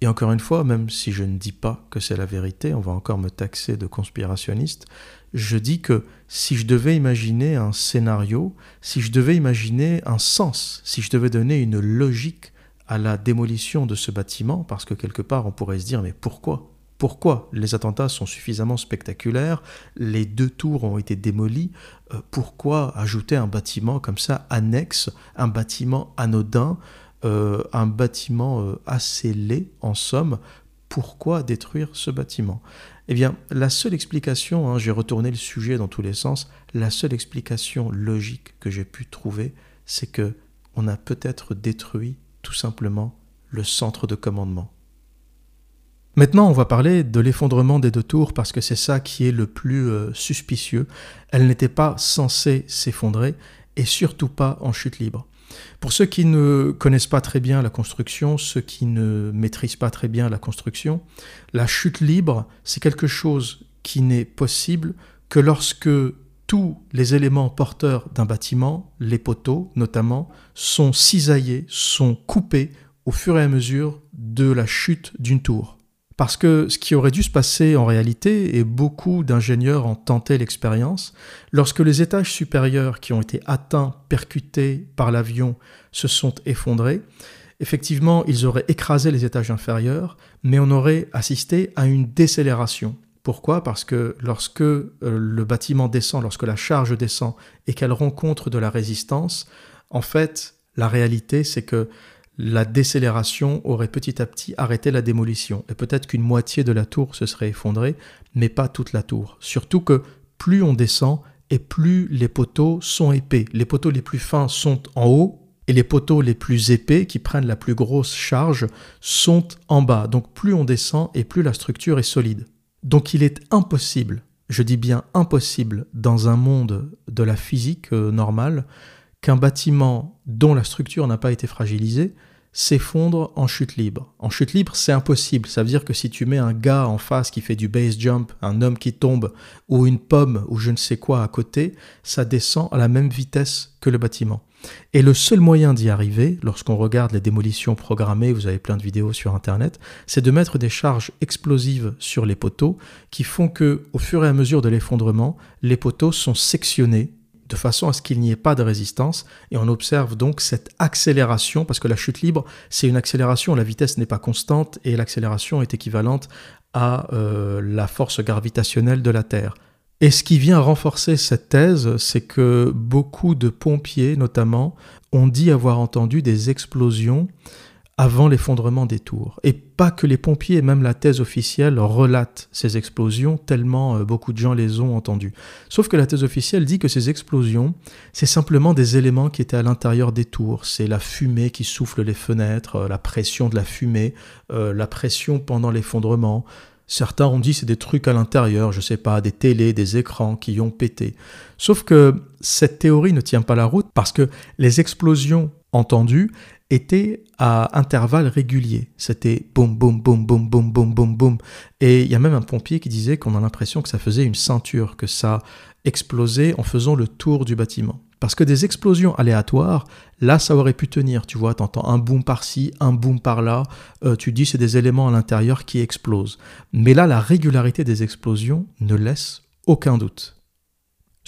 Et encore une fois, même si je ne dis pas que c'est la vérité, on va encore me taxer de conspirationniste, je dis que si je devais imaginer un scénario, si je devais imaginer un sens, si je devais donner une logique à la démolition de ce bâtiment, parce que quelque part on pourrait se dire mais pourquoi? Pourquoi les attentats sont suffisamment spectaculaires Les deux tours ont été démolies. Euh, pourquoi ajouter un bâtiment comme ça annexe, un bâtiment anodin, euh, un bâtiment euh, assez laid en somme Pourquoi détruire ce bâtiment? Eh bien, la seule explication, hein, j'ai retourné le sujet dans tous les sens, la seule explication logique que j'ai pu trouver, c'est que on a peut-être détruit tout simplement le centre de commandement. Maintenant, on va parler de l'effondrement des deux tours parce que c'est ça qui est le plus euh, suspicieux. Elles n'étaient pas censées s'effondrer et surtout pas en chute libre. Pour ceux qui ne connaissent pas très bien la construction, ceux qui ne maîtrisent pas très bien la construction, la chute libre, c'est quelque chose qui n'est possible que lorsque tous les éléments porteurs d'un bâtiment, les poteaux notamment, sont cisaillés, sont coupés au fur et à mesure de la chute d'une tour. Parce que ce qui aurait dû se passer en réalité, et beaucoup d'ingénieurs ont tenté l'expérience, lorsque les étages supérieurs qui ont été atteints, percutés par l'avion, se sont effondrés, effectivement, ils auraient écrasé les étages inférieurs, mais on aurait assisté à une décélération. Pourquoi? Parce que lorsque euh, le bâtiment descend, lorsque la charge descend et qu'elle rencontre de la résistance, en fait, la réalité, c'est que la décélération aurait petit à petit arrêté la démolition. Et peut-être qu'une moitié de la tour se serait effondrée, mais pas toute la tour. Surtout que plus on descend et plus les poteaux sont épais. Les poteaux les plus fins sont en haut et les poteaux les plus épais, qui prennent la plus grosse charge, sont en bas. Donc plus on descend et plus la structure est solide. Donc il est impossible, je dis bien impossible, dans un monde de la physique euh, normale, qu'un bâtiment dont la structure n'a pas été fragilisée s'effondre en chute libre. En chute libre, c'est impossible. Ça veut dire que si tu mets un gars en face qui fait du base jump, un homme qui tombe, ou une pomme, ou je ne sais quoi à côté, ça descend à la même vitesse que le bâtiment. Et le seul moyen d'y arriver, lorsqu'on regarde les démolitions programmées, vous avez plein de vidéos sur Internet, c'est de mettre des charges explosives sur les poteaux qui font que, au fur et à mesure de l'effondrement, les poteaux sont sectionnés de façon à ce qu'il n'y ait pas de résistance. Et on observe donc cette accélération, parce que la chute libre, c'est une accélération, la vitesse n'est pas constante et l'accélération est équivalente à euh, la force gravitationnelle de la Terre. Et ce qui vient renforcer cette thèse, c'est que beaucoup de pompiers, notamment, ont dit avoir entendu des explosions avant l'effondrement des tours. Et pas que les pompiers, même la thèse officielle relate ces explosions, tellement euh, beaucoup de gens les ont entendues. Sauf que la thèse officielle dit que ces explosions, c'est simplement des éléments qui étaient à l'intérieur des tours. C'est la fumée qui souffle les fenêtres, euh, la pression de la fumée, euh, la pression pendant l'effondrement. Certains ont dit c'est des trucs à l'intérieur, je sais pas, des télés, des écrans qui ont pété. Sauf que cette théorie ne tient pas la route parce que les explosions entendues, était à intervalles réguliers. C'était boum, boum, boum, boum, boum, boum, boum, boum. Et il y a même un pompier qui disait qu'on a l'impression que ça faisait une ceinture, que ça explosait en faisant le tour du bâtiment. Parce que des explosions aléatoires, là, ça aurait pu tenir. Tu vois, entends un boom par-ci, un boom par-là. Euh, tu dis c'est des éléments à l'intérieur qui explosent. Mais là, la régularité des explosions ne laisse aucun doute.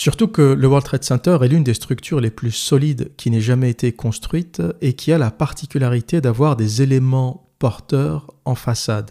Surtout que le World Trade Center est l'une des structures les plus solides qui n'ait jamais été construite et qui a la particularité d'avoir des éléments porteurs en façade.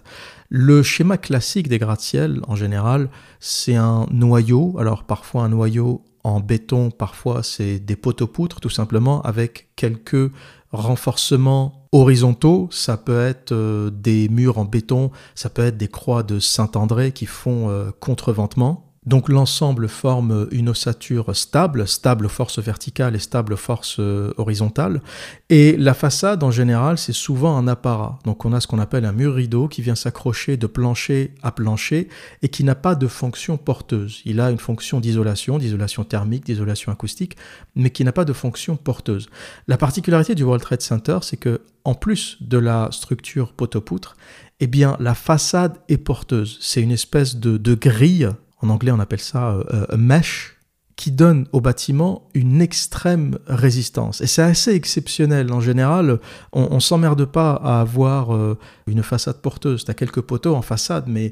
Le schéma classique des gratte-ciel, en général, c'est un noyau, alors parfois un noyau en béton, parfois c'est des poteaux-poutres tout simplement, avec quelques renforcements horizontaux, ça peut être euh, des murs en béton, ça peut être des croix de Saint-André qui font euh, contreventement, donc l'ensemble forme une ossature stable, stable force verticale et stable force euh, horizontale. Et la façade en général, c'est souvent un apparat. Donc on a ce qu'on appelle un mur rideau qui vient s'accrocher de plancher à plancher et qui n'a pas de fonction porteuse. Il a une fonction d'isolation, d'isolation thermique, d'isolation acoustique, mais qui n'a pas de fonction porteuse. La particularité du World Trade Center, c'est que en plus de la structure poteau-poutre, eh bien la façade est porteuse. C'est une espèce de grille en anglais on appelle ça euh, euh, mesh, qui donne au bâtiment une extrême résistance. Et c'est assez exceptionnel. En général, on, ne s'emmerde pas à avoir euh, une façade porteuse. Tu as quelques poteaux en façade, mais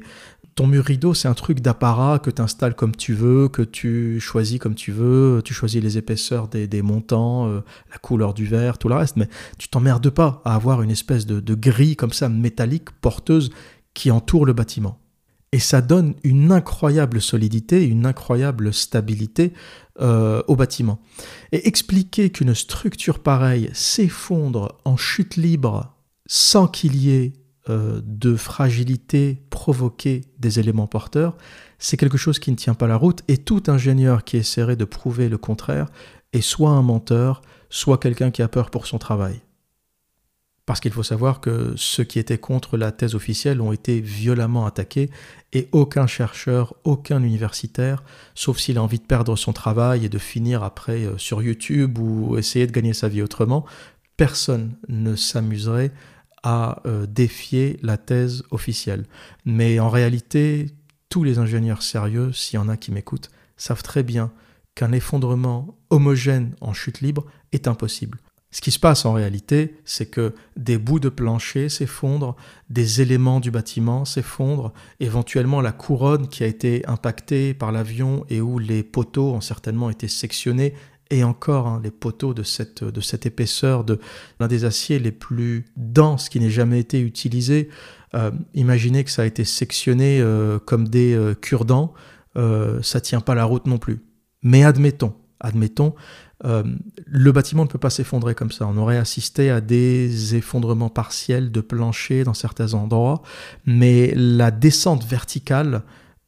ton mur rideau, c'est un truc d'apparat que tu installes comme tu veux, que tu choisis comme tu veux, tu choisis les épaisseurs des, montants, la couleur du verre, tout le reste, mais tu t'emmerdes pas à avoir une espèce de, de grille comme ça métallique porteuse qui entoure le bâtiment et ça donne une incroyable solidité, une incroyable stabilité euh, au bâtiment. Et expliquer qu'une structure pareille s'effondre en chute libre sans qu'il y ait euh, de fragilité provoquée des éléments porteurs, c'est quelque chose qui ne tient pas la route et tout ingénieur qui essaierait de prouver le contraire est soit un menteur, soit quelqu'un qui a peur pour son travail. Parce qu'il faut savoir que ceux qui étaient contre la thèse officielle ont été violemment attaqués et aucun chercheur, aucun universitaire, sauf s'il a envie de perdre son travail et de finir après euh, sur YouTube ou essayer de gagner sa vie autrement, personne ne s'amuserait à euh, défier la thèse officielle. Mais en réalité, tous les ingénieurs sérieux, s'il y en a qui m'écoutent, savent très bien qu'un effondrement homogène en chute libre est impossible. Ce qui se passe en réalité, c'est que des bouts de plancher s'effondrent, des éléments du bâtiment s'effondrent, éventuellement la couronne qui a été impactée par l'avion et où les poteaux ont certainement été sectionnés, et encore hein, les poteaux de cette, épaisseur, de l'un des aciers les plus denses qui n'ait jamais été utilisé. Euh, imaginez que ça a été sectionné euh, comme des euh, cure-dents, ça tient pas la route non plus. Mais admettons, admettons, euh, le bâtiment ne peut pas s'effondrer comme ça. On aurait assisté à des effondrements partiels de plancher dans certains endroits, mais la descente verticale,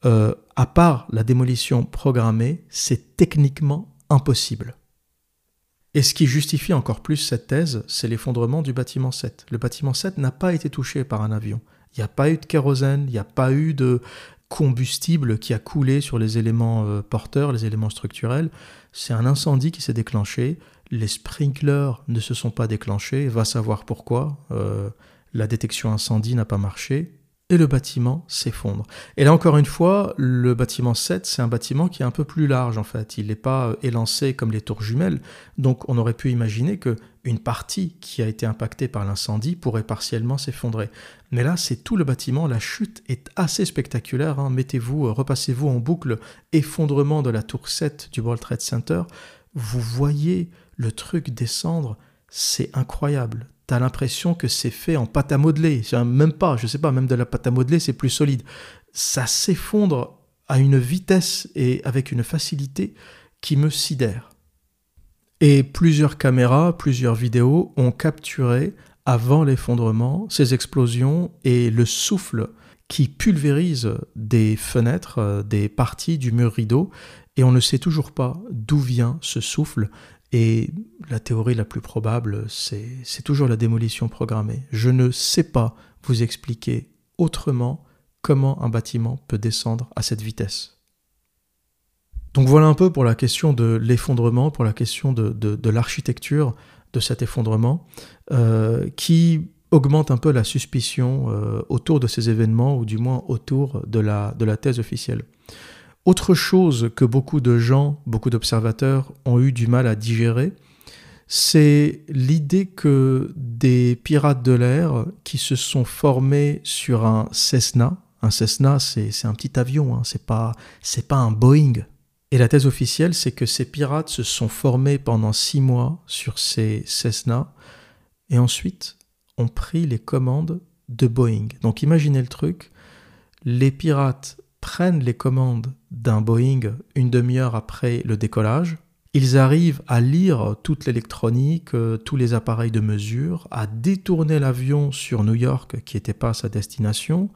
euh, à part la démolition programmée, c'est techniquement impossible. Et ce qui justifie encore plus cette thèse, c'est l'effondrement du bâtiment 7. Le bâtiment 7 n'a pas été touché par un avion. Il n'y a pas eu de kérosène, il n'y a pas eu de combustible qui a coulé sur les éléments euh, porteurs, les éléments structurels. C'est un incendie qui s'est déclenché, les sprinklers ne se sont pas déclenchés, va savoir pourquoi, euh, la détection incendie n'a pas marché, et le bâtiment s'effondre. Et là encore une fois, le bâtiment 7, c'est un bâtiment qui est un peu plus large en fait, il n'est pas euh, élancé comme les tours jumelles, donc on aurait pu imaginer que une partie qui a été impactée par l'incendie pourrait partiellement s'effondrer. Mais là, c'est tout le bâtiment, la chute est assez spectaculaire. Hein. Mettez-vous, euh, repassez-vous en boucle effondrement de la tour 7 du World Trade Center. Vous voyez le truc descendre, c'est incroyable. L'impression que c'est fait en pâte à modeler. Même pas, je sais pas, même de la pâte à modeler, c'est plus solide. Ça s'effondre à une vitesse et avec une facilité qui me sidère. Et plusieurs caméras, plusieurs vidéos ont capturé avant l'effondrement ces explosions et le souffle qui pulvérise des fenêtres, euh, des parties du mur rideau, et on ne sait toujours pas d'où vient ce souffle. Et la théorie la plus probable, c'est toujours la démolition programmée. Je ne sais pas vous expliquer autrement comment un bâtiment peut descendre à cette vitesse. Donc voilà un peu pour la question de l'effondrement, pour la question de, l'architecture de cet effondrement, euh, qui augmente un peu la suspicion euh, autour de ces événements, ou du moins autour de la, de la thèse officielle. Autre chose que beaucoup de gens, beaucoup d'observateurs ont eu du mal à digérer, c'est l'idée que des pirates de l'air qui se sont formés sur un Cessna, un Cessna c'est un petit avion, hein, c'est pas, pas un Boeing, Et la thèse officielle, c'est que ces pirates se sont formés pendant six mois sur ces Cessna et ensuite ont pris les commandes de Boeing. Donc imaginez le truc, les pirates prennent les commandes d'un Boeing une demi-heure après le décollage, ils arrivent à lire toute l'électronique, euh, tous les appareils de mesure, à détourner l'avion sur New York qui n'était pas sa destination,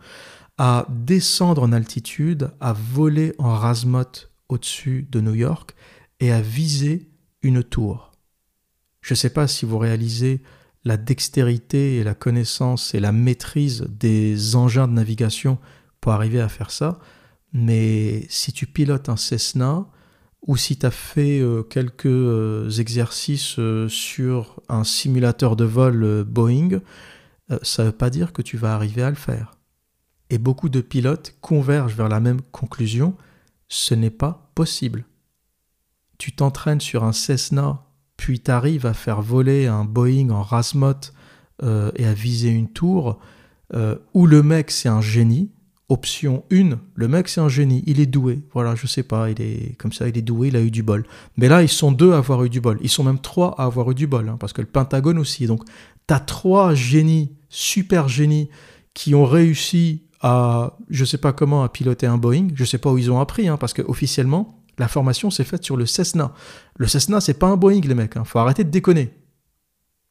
à descendre en altitude, à voler en rasmote au-dessus de New York et à viser une tour. Je ne sais pas si vous réalisez la dextérité et la connaissance et la maîtrise des engins de navigation pour arriver à faire ça, mais si tu pilotes un Cessna ou si tu as fait euh, quelques euh, exercices euh, sur un simulateur de vol Boeing, ça ne veut pas dire que tu vas arriver à le faire. Et beaucoup de pilotes convergent vers la même conclusion, ce n'est pas possible. Tu t'entraînes sur un Cessna, puis tu arrives à faire voler un Boeing en rasmote et à viser une tour, où le mec c'est un génie. Option 1, le mec c'est un génie, il est doué. Voilà, je sais pas, il est comme ça, il est doué, il a eu du bol. Mais là, ils sont deux à avoir eu du bol. Ils sont même trois à avoir eu du bol, hein, parce que le Pentagone aussi. Donc, tu as trois génies, super génies, qui ont réussi à, je sais pas comment, à piloter un Boeing. Je sais pas où ils ont appris, hein, parce que officiellement, la formation s'est faite sur le Cessna. Le Cessna, c'est pas un Boeing, les mecs. Hein. Faut arrêter de déconner.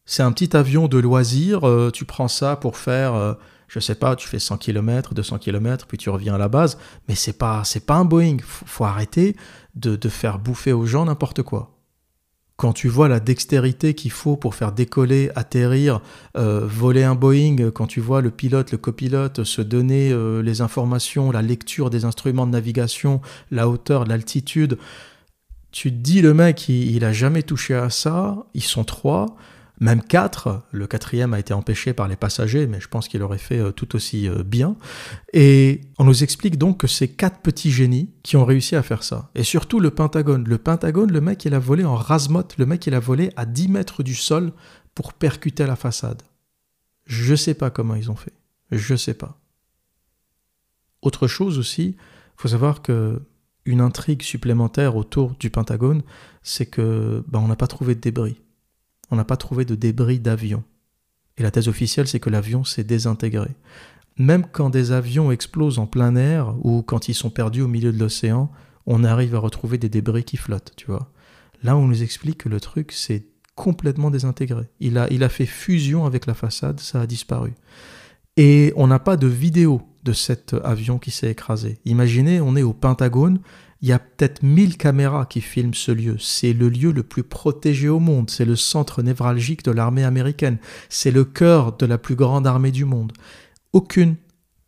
C'est un petit avion de loisir. Euh, tu prends ça pour faire, euh, je sais pas, tu fais 100 km, 200 km, puis tu reviens à la base. Mais c'est pas, c'est pas un Boeing. Faut, faut arrêter de, de faire bouffer aux gens n'importe quoi quand tu vois la dextérité qu'il faut pour faire décoller, atterrir, euh, voler un Boeing, quand tu vois le pilote, le copilote se donner euh, les informations, la lecture des instruments de navigation, la hauteur, l'altitude, tu te dis le mec, il, il a jamais touché à ça, ils sont trois, même quatre. Le quatrième a été empêché par les passagers, mais je pense qu'il aurait fait euh, tout aussi euh, bien. Et on nous explique donc que c'est quatre petits génies qui ont réussi à faire ça. Et surtout le Pentagone. Le Pentagone, le mec, il a volé en rasmote. Le mec, il a volé à 10 mètres du sol pour percuter la façade. Je sais pas comment ils ont fait. Je sais pas. Autre chose aussi, faut savoir que une intrigue supplémentaire autour du Pentagone, c'est que bah, on n'a pas trouvé de débris on n'a pas trouvé de débris d'avion. Et la thèse officielle, c'est que l'avion s'est désintégré. Même quand des avions explosent en plein air ou quand ils sont perdus au milieu de l'océan, on arrive à retrouver des débris qui flottent, tu vois. Là, on nous explique que le truc s'est complètement désintégré. Il a, il a fait fusion avec la façade, ça a disparu. Et on n'a pas de vidéo de cet avion qui s'est écrasé. Imaginez, on est au Pentagone, il y a peut-être 1000 caméras qui filment ce lieu. C'est le lieu le plus protégé au monde. C'est le centre névralgique de l'armée américaine. C'est le cœur de la plus grande armée du monde. Aucune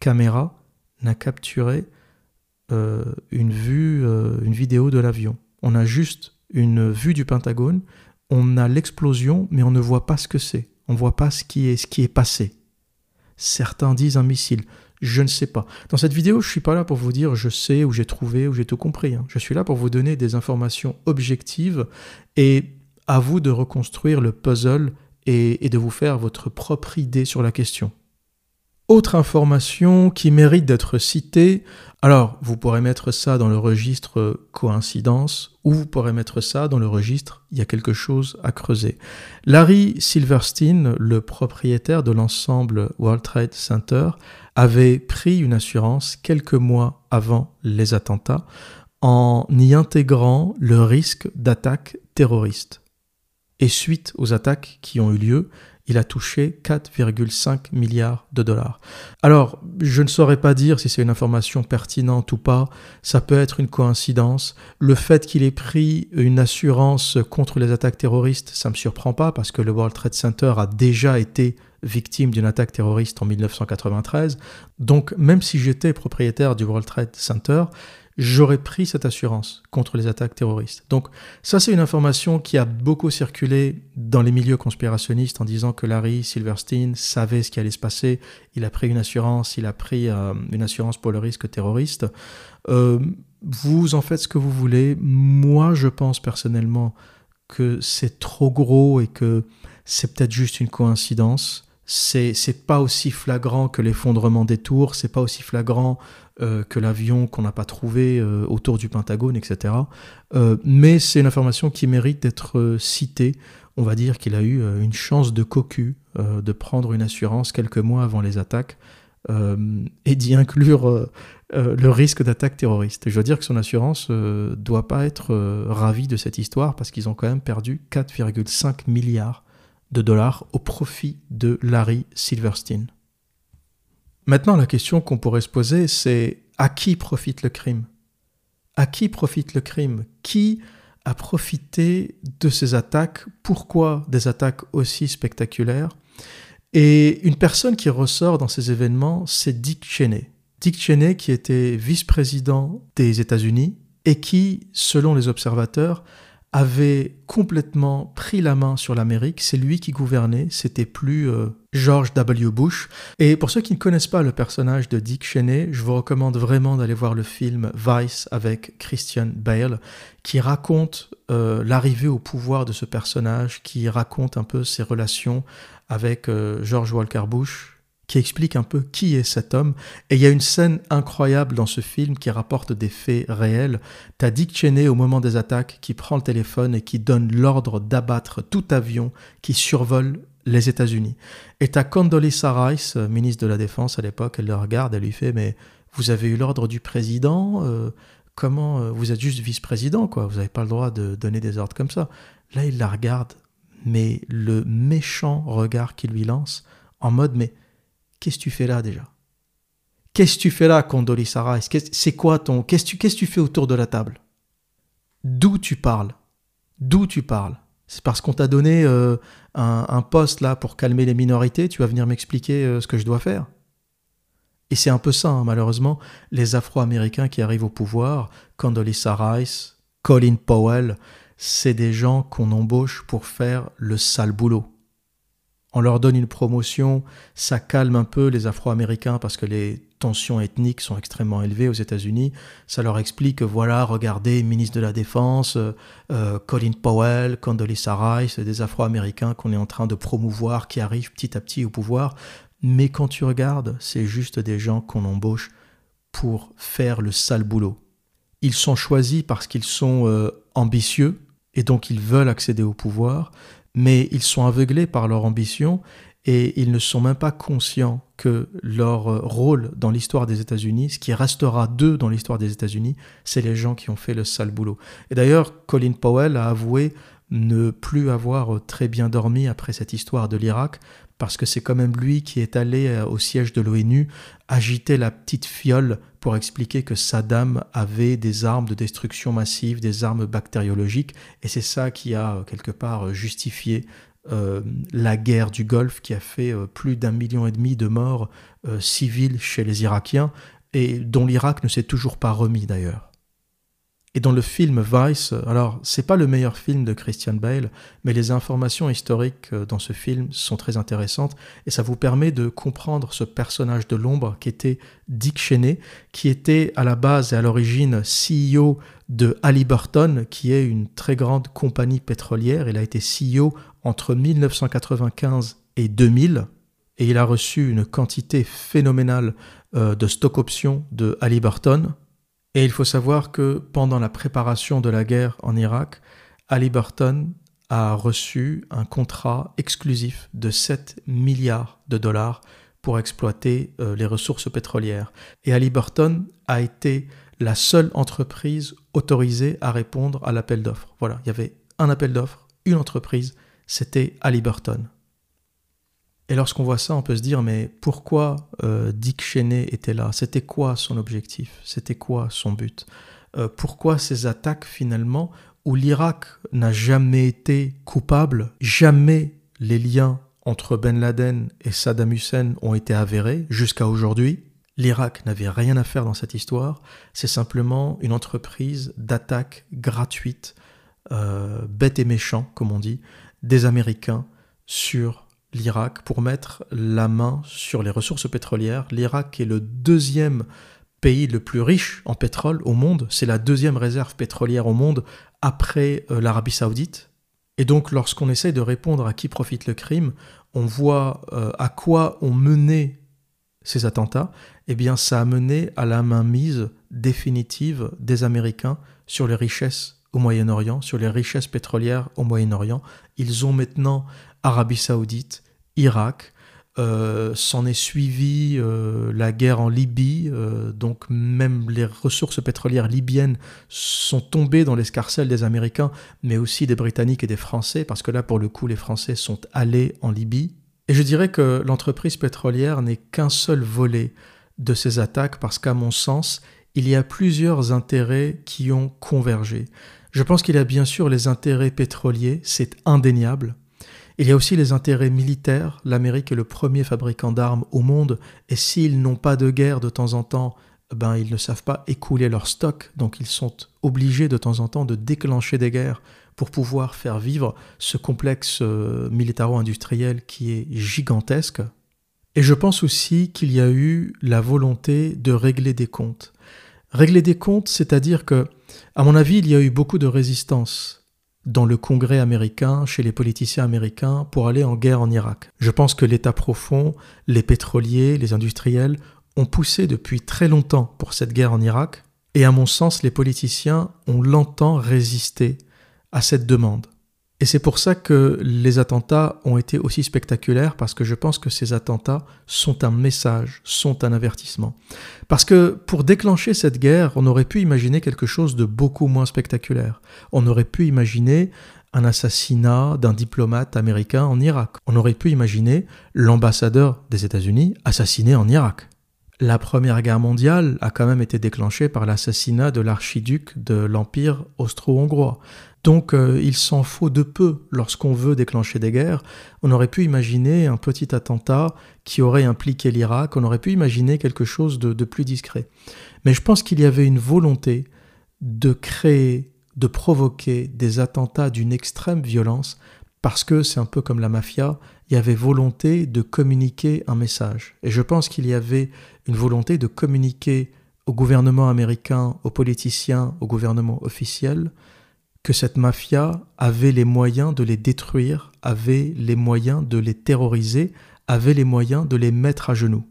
caméra n'a capturé euh, une vue, euh, une vidéo de l'avion. On a juste une vue du Pentagone. On a l'explosion, mais on ne voit pas ce que c'est. On ne voit pas ce qui est, ce qui est passé. Certains disent un missile. Je ne sais pas. Dans cette vidéo, je ne suis pas là pour vous dire je sais ou j'ai trouvé ou j'ai tout compris. Hein. Je suis là pour vous donner des informations objectives et à vous de reconstruire le puzzle et, et de vous faire votre propre idée sur la question. Autre information qui mérite d'être citée, alors vous pourrez mettre ça dans le registre coïncidence ou vous pourrez mettre ça dans le registre il y a quelque chose à creuser. Larry Silverstein, le propriétaire de l'ensemble World Trade Center, avait pris une assurance quelques mois avant les attentats en y intégrant le risque d'attaque terroriste. Et suite aux attaques qui ont eu lieu, il a touché 4,5 milliards de dollars. Alors, je ne saurais pas dire si c'est une information pertinente ou pas, ça peut être une coïncidence. Le fait qu'il ait pris une assurance contre les attaques terroristes, ça ne me surprend pas parce que le World Trade Center a déjà été victime d'une attaque terroriste en 1993. Donc, même si j'étais propriétaire du World Trade Center, j'aurais pris cette assurance contre les attaques terroristes. Donc ça, c'est une information qui a beaucoup circulé dans les milieux conspirationnistes en disant que Larry Silverstein savait ce qui allait se passer, il a pris une assurance, il a pris euh, une assurance pour le risque terroriste. Euh, vous en faites ce que vous voulez. Moi, je pense personnellement que c'est trop gros et que c'est peut-être juste une coïncidence. C'est pas aussi flagrant que l'effondrement des tours, c'est pas aussi flagrant euh, que l'avion qu'on n'a pas trouvé euh, autour du Pentagone, etc. Euh, mais c'est une information qui mérite d'être citée. On va dire qu'il a eu une chance de cocu de prendre une assurance quelques mois avant les attaques et d'y inclure le risque d'attaque terroriste. je dois dire que son assurance doit pas être ravie de cette histoire parce qu'ils ont quand même perdu 4,5 milliards de dollars au profit de Larry Silverstein. Maintenant, la question qu'on pourrait se poser, c'est à qui profite le crime? À qui profite le crime? Qui a profité de ces attaques? Pourquoi des attaques aussi spectaculaires? Et une personne qui ressort dans ces événements, c'est Dick Cheney. Dick Cheney qui était vice-président des États-Unis et qui, selon les observateurs, avait complètement pris la main sur l'Amérique. C'est lui qui gouvernait, c'était plus euh, George W. Bush. Et pour ceux qui ne connaissent pas le personnage de Dick Cheney, je vous recommande vraiment d'aller voir le film Vice avec Christian Bale, qui raconte euh, l'arrivée au pouvoir de ce personnage, qui raconte un peu ses relations avec euh, George Walker Bush, qui explique un peu qui est cet homme. Et il y a une scène incroyable dans ce film qui rapporte des faits réels. T'as Dick Cheney au moment des attaques qui prend le téléphone et qui donne l'ordre d'abattre tout avion qui survole les États-Unis. Et t'as Condoleezza Rice, euh, ministre de la Défense à l'époque, elle le regarde, elle lui fait mais vous avez eu l'ordre du président euh, Comment euh, vous êtes juste vice-président quoi Vous n'avez pas le droit de donner des ordres comme ça. Là, il la regarde, mais le méchant regard qu'il lui lance en mode mais Qu'est-ce que tu fais là déjà? Qu'est-ce que tu fais là, Condoleezza Rice C'est quoi ton. Qu'est-ce que tu, fais autour de la table? D'où tu parles? D'où tu parles? C'est parce qu'on t'a donné euh, un, poste là pour calmer les minorités, tu vas venir m'expliquer euh, ce que je dois faire? Et c'est un peu ça, hein, malheureusement, les Afro-Américains qui arrivent au pouvoir, Condoleezza Rice, Colin Powell, c'est des gens qu'on embauche pour faire le sale boulot on leur donne une promotion, ça calme un peu les Afro-Américains parce que les tensions ethniques sont extrêmement élevées aux États-Unis. Ça leur explique, voilà, regardez, ministre de la Défense, euh, euh, Colin Powell, Condoleezza Rice, des Afro-Américains qu'on est en train de promouvoir, qui arrivent petit à petit au pouvoir. Mais quand tu regardes, c'est juste des gens qu'on embauche pour faire le sale boulot. Ils sont choisis parce qu'ils sont euh, ambitieux et donc ils veulent accéder au pouvoir, mais ils sont aveuglés par leur ambition et ils ne sont même pas conscients que leur rôle dans l'histoire des États-Unis, ce qui restera d'eux dans l'histoire des États-Unis, c'est les gens qui ont fait le sale boulot. Et d'ailleurs, Colin Powell a avoué ne plus avoir très bien dormi après cette histoire de l'Irak, parce que c'est quand même lui qui est allé euh, au siège de l'ONU agiter la petite fiole pour expliquer que Saddam avait des armes de destruction massive, des armes bactériologiques, et c'est ça qui a quelque part justifié euh, la guerre du Golfe qui a fait euh, plus d'un million et demi de morts civils chez les Irakiens, et dont l'Irak ne s'est toujours pas remis d'ailleurs. Et dans le film Vice, alors c'est pas le meilleur film de Christian Bale, mais les informations historiques euh, dans ce film sont très intéressantes et ça vous permet de comprendre ce personnage de l'ombre qui était Dick Cheney, qui était à la base et à l'origine CEO de Halliburton, qui est une très grande compagnie pétrolière. Il a été CEO entre 1995 et 2000 et il a reçu une quantité phénoménale euh, de stock options de Halliburton et il faut savoir que pendant la préparation de la guerre en Irak, Ali Burton a reçu un contrat exclusif de 7 milliards de dollars pour exploiter euh, les ressources pétrolières. Et Ali Burton a été la seule entreprise autorisée à répondre à l'appel d'offres. Voilà, il y avait un appel d'offres, une entreprise, c'était Ali Burton. Et lorsqu'on voit ça, on peut se dire, mais pourquoi euh, Dick Cheney était là? C'était quoi son objectif? C'était quoi son but? Euh, Pourquoi ces attaques finalement où l'Irak n'a jamais été coupable, jamais les liens entre Ben Laden et Saddam Hussein ont été avérés jusqu'à aujourd'hui? L'Irak n'avait rien à faire dans cette histoire, c'est simplement une entreprise d'attaque gratuite, euh, bête et méchant, comme on dit, des Américains sur l'Irak pour mettre la main sur les ressources pétrolières. L'Irak est le deuxième pays le plus riche en pétrole au monde, c'est la deuxième réserve pétrolière au monde après euh, l'Arabie saoudite. Et donc lorsqu'on essaie de répondre à qui profite le crime, on voit euh, à quoi ont mené ces attentats, eh bien ça a mené à la mainmise définitive des Américains sur les richesses au Moyen-Orient, sur les richesses pétrolières au Moyen-Orient. Ils ont maintenant Arabie saoudite, Irak, euh, s'en est suivi euh, la guerre en Libye, euh, donc même les ressources pétrolières libyennes sont tombées dans l'escarcelle des Américains, mais aussi des Britanniques et des Français, parce que là, pour le coup, les Français sont allés en Libye. Et je dirais que l'entreprise pétrolière n'est qu'un seul volet de ces attaques, parce qu'à mon sens, il y a plusieurs intérêts qui ont convergé. Je pense qu'il y a bien sûr les intérêts pétroliers, c'est indéniable, il y a aussi les intérêts militaires. L'Amérique est le premier fabricant d'armes au monde, et s'ils n'ont pas de guerre de temps en temps, ben ils ne savent pas écouler leur stock, donc ils sont obligés de temps en temps de déclencher des guerres pour pouvoir faire vivre ce complexe euh, militaro-industriel qui est gigantesque. Et je pense aussi qu'il y a eu la volonté de régler des comptes. Régler des comptes, c'est-à-dire que, à mon avis, il y a eu beaucoup de résistance dans le Congrès américain, chez les politiciens américains, pour aller en guerre en Irak. Je pense que l'État profond, les pétroliers, les industriels ont poussé depuis très longtemps pour cette guerre en Irak, et à mon sens, les politiciens ont longtemps résisté à cette demande. Et c'est pour ça que les attentats ont été aussi spectaculaires, parce que je pense que ces attentats sont un message, sont un avertissement. Parce que pour déclencher cette guerre, on aurait pu imaginer quelque chose de beaucoup moins spectaculaire. On aurait pu imaginer un assassinat d'un diplomate américain en Irak. On aurait pu imaginer l'ambassadeur des États-Unis assassiné en Irak. La Première Guerre mondiale a quand même été déclenchée par l'assassinat de l'archiduc de l'Empire austro-hongrois. Donc euh, il s'en faut de peu lorsqu'on veut déclencher des guerres. On aurait pu imaginer un petit attentat qui aurait impliqué l'Irak, on aurait pu imaginer quelque chose de, de plus discret. Mais je pense qu'il y avait une volonté de créer, de provoquer des attentats d'une extrême violence, parce que c'est un peu comme la mafia, il y avait volonté de communiquer un message. Et je pense qu'il y avait une volonté de communiquer au gouvernement américain, aux politiciens, au gouvernement officiel, que cette mafia avait les moyens de les détruire, avait les moyens de les terroriser, avait les moyens de les mettre à genoux.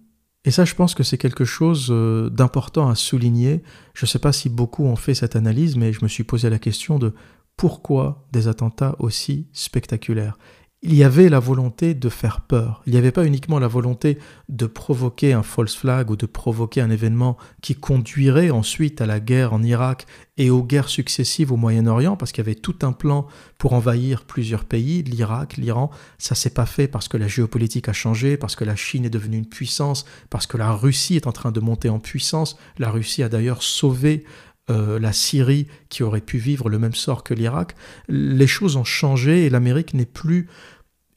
Et ça, je pense que c'est quelque chose euh, d'important à souligner. Je ne sais pas si beaucoup ont fait cette analyse, mais je me suis posé la question de pourquoi des attentats aussi spectaculaires il y avait la volonté de faire peur. Il n'y avait pas uniquement la volonté de provoquer un false flag ou de provoquer un événement qui conduirait ensuite à la guerre en Irak et aux guerres successives au Moyen-Orient, parce qu'il y avait tout un plan pour envahir plusieurs pays, l'Irak, l'Iran. Ça s'est pas fait parce que la géopolitique a changé, parce que la Chine est devenue une puissance, parce que la Russie est en train de monter en puissance. La Russie a d'ailleurs sauvé euh, la Syrie qui aurait pu vivre le même sort que l'Irak. Les choses ont changé et l'Amérique n'est plus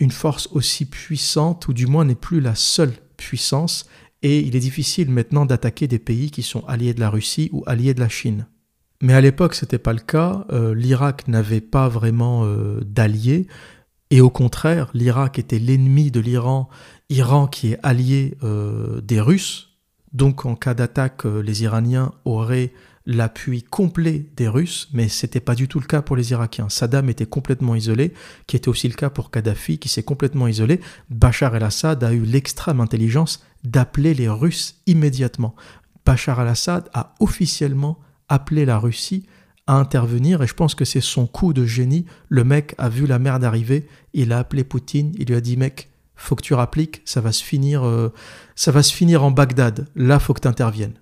une force aussi puissante, ou du moins n'est plus la seule puissance, et il est difficile maintenant d'attaquer des pays qui sont alliés de la Russie ou alliés de la Chine. Mais à l'époque, ce n'était pas le cas. Euh, L'Irak n'avait pas vraiment euh, d'alliés. Et au contraire, l'Irak était l'ennemi de l'Iran, Iran qui est allié euh, des Russes. Donc en cas d'attaque, les Iraniens auraient l'appui complet des Russes, mais ce n'était pas du tout le cas pour les Irakiens. Saddam était complètement isolé, qui était aussi le cas pour Kadhafi, qui s'est complètement isolé. Bachar el-Assad a eu l'extrême intelligence d'appeler les Russes immédiatement. Bachar el-Assad a officiellement appelé la Russie à intervenir, et je pense que c'est son coup de génie. Le mec a vu la merde arriver, il a appelé Poutine, il lui a dit mec, faut que tu rappliques, ça va se finir, euh, ça va se finir en Bagdad. Là, faut que tu interviennes.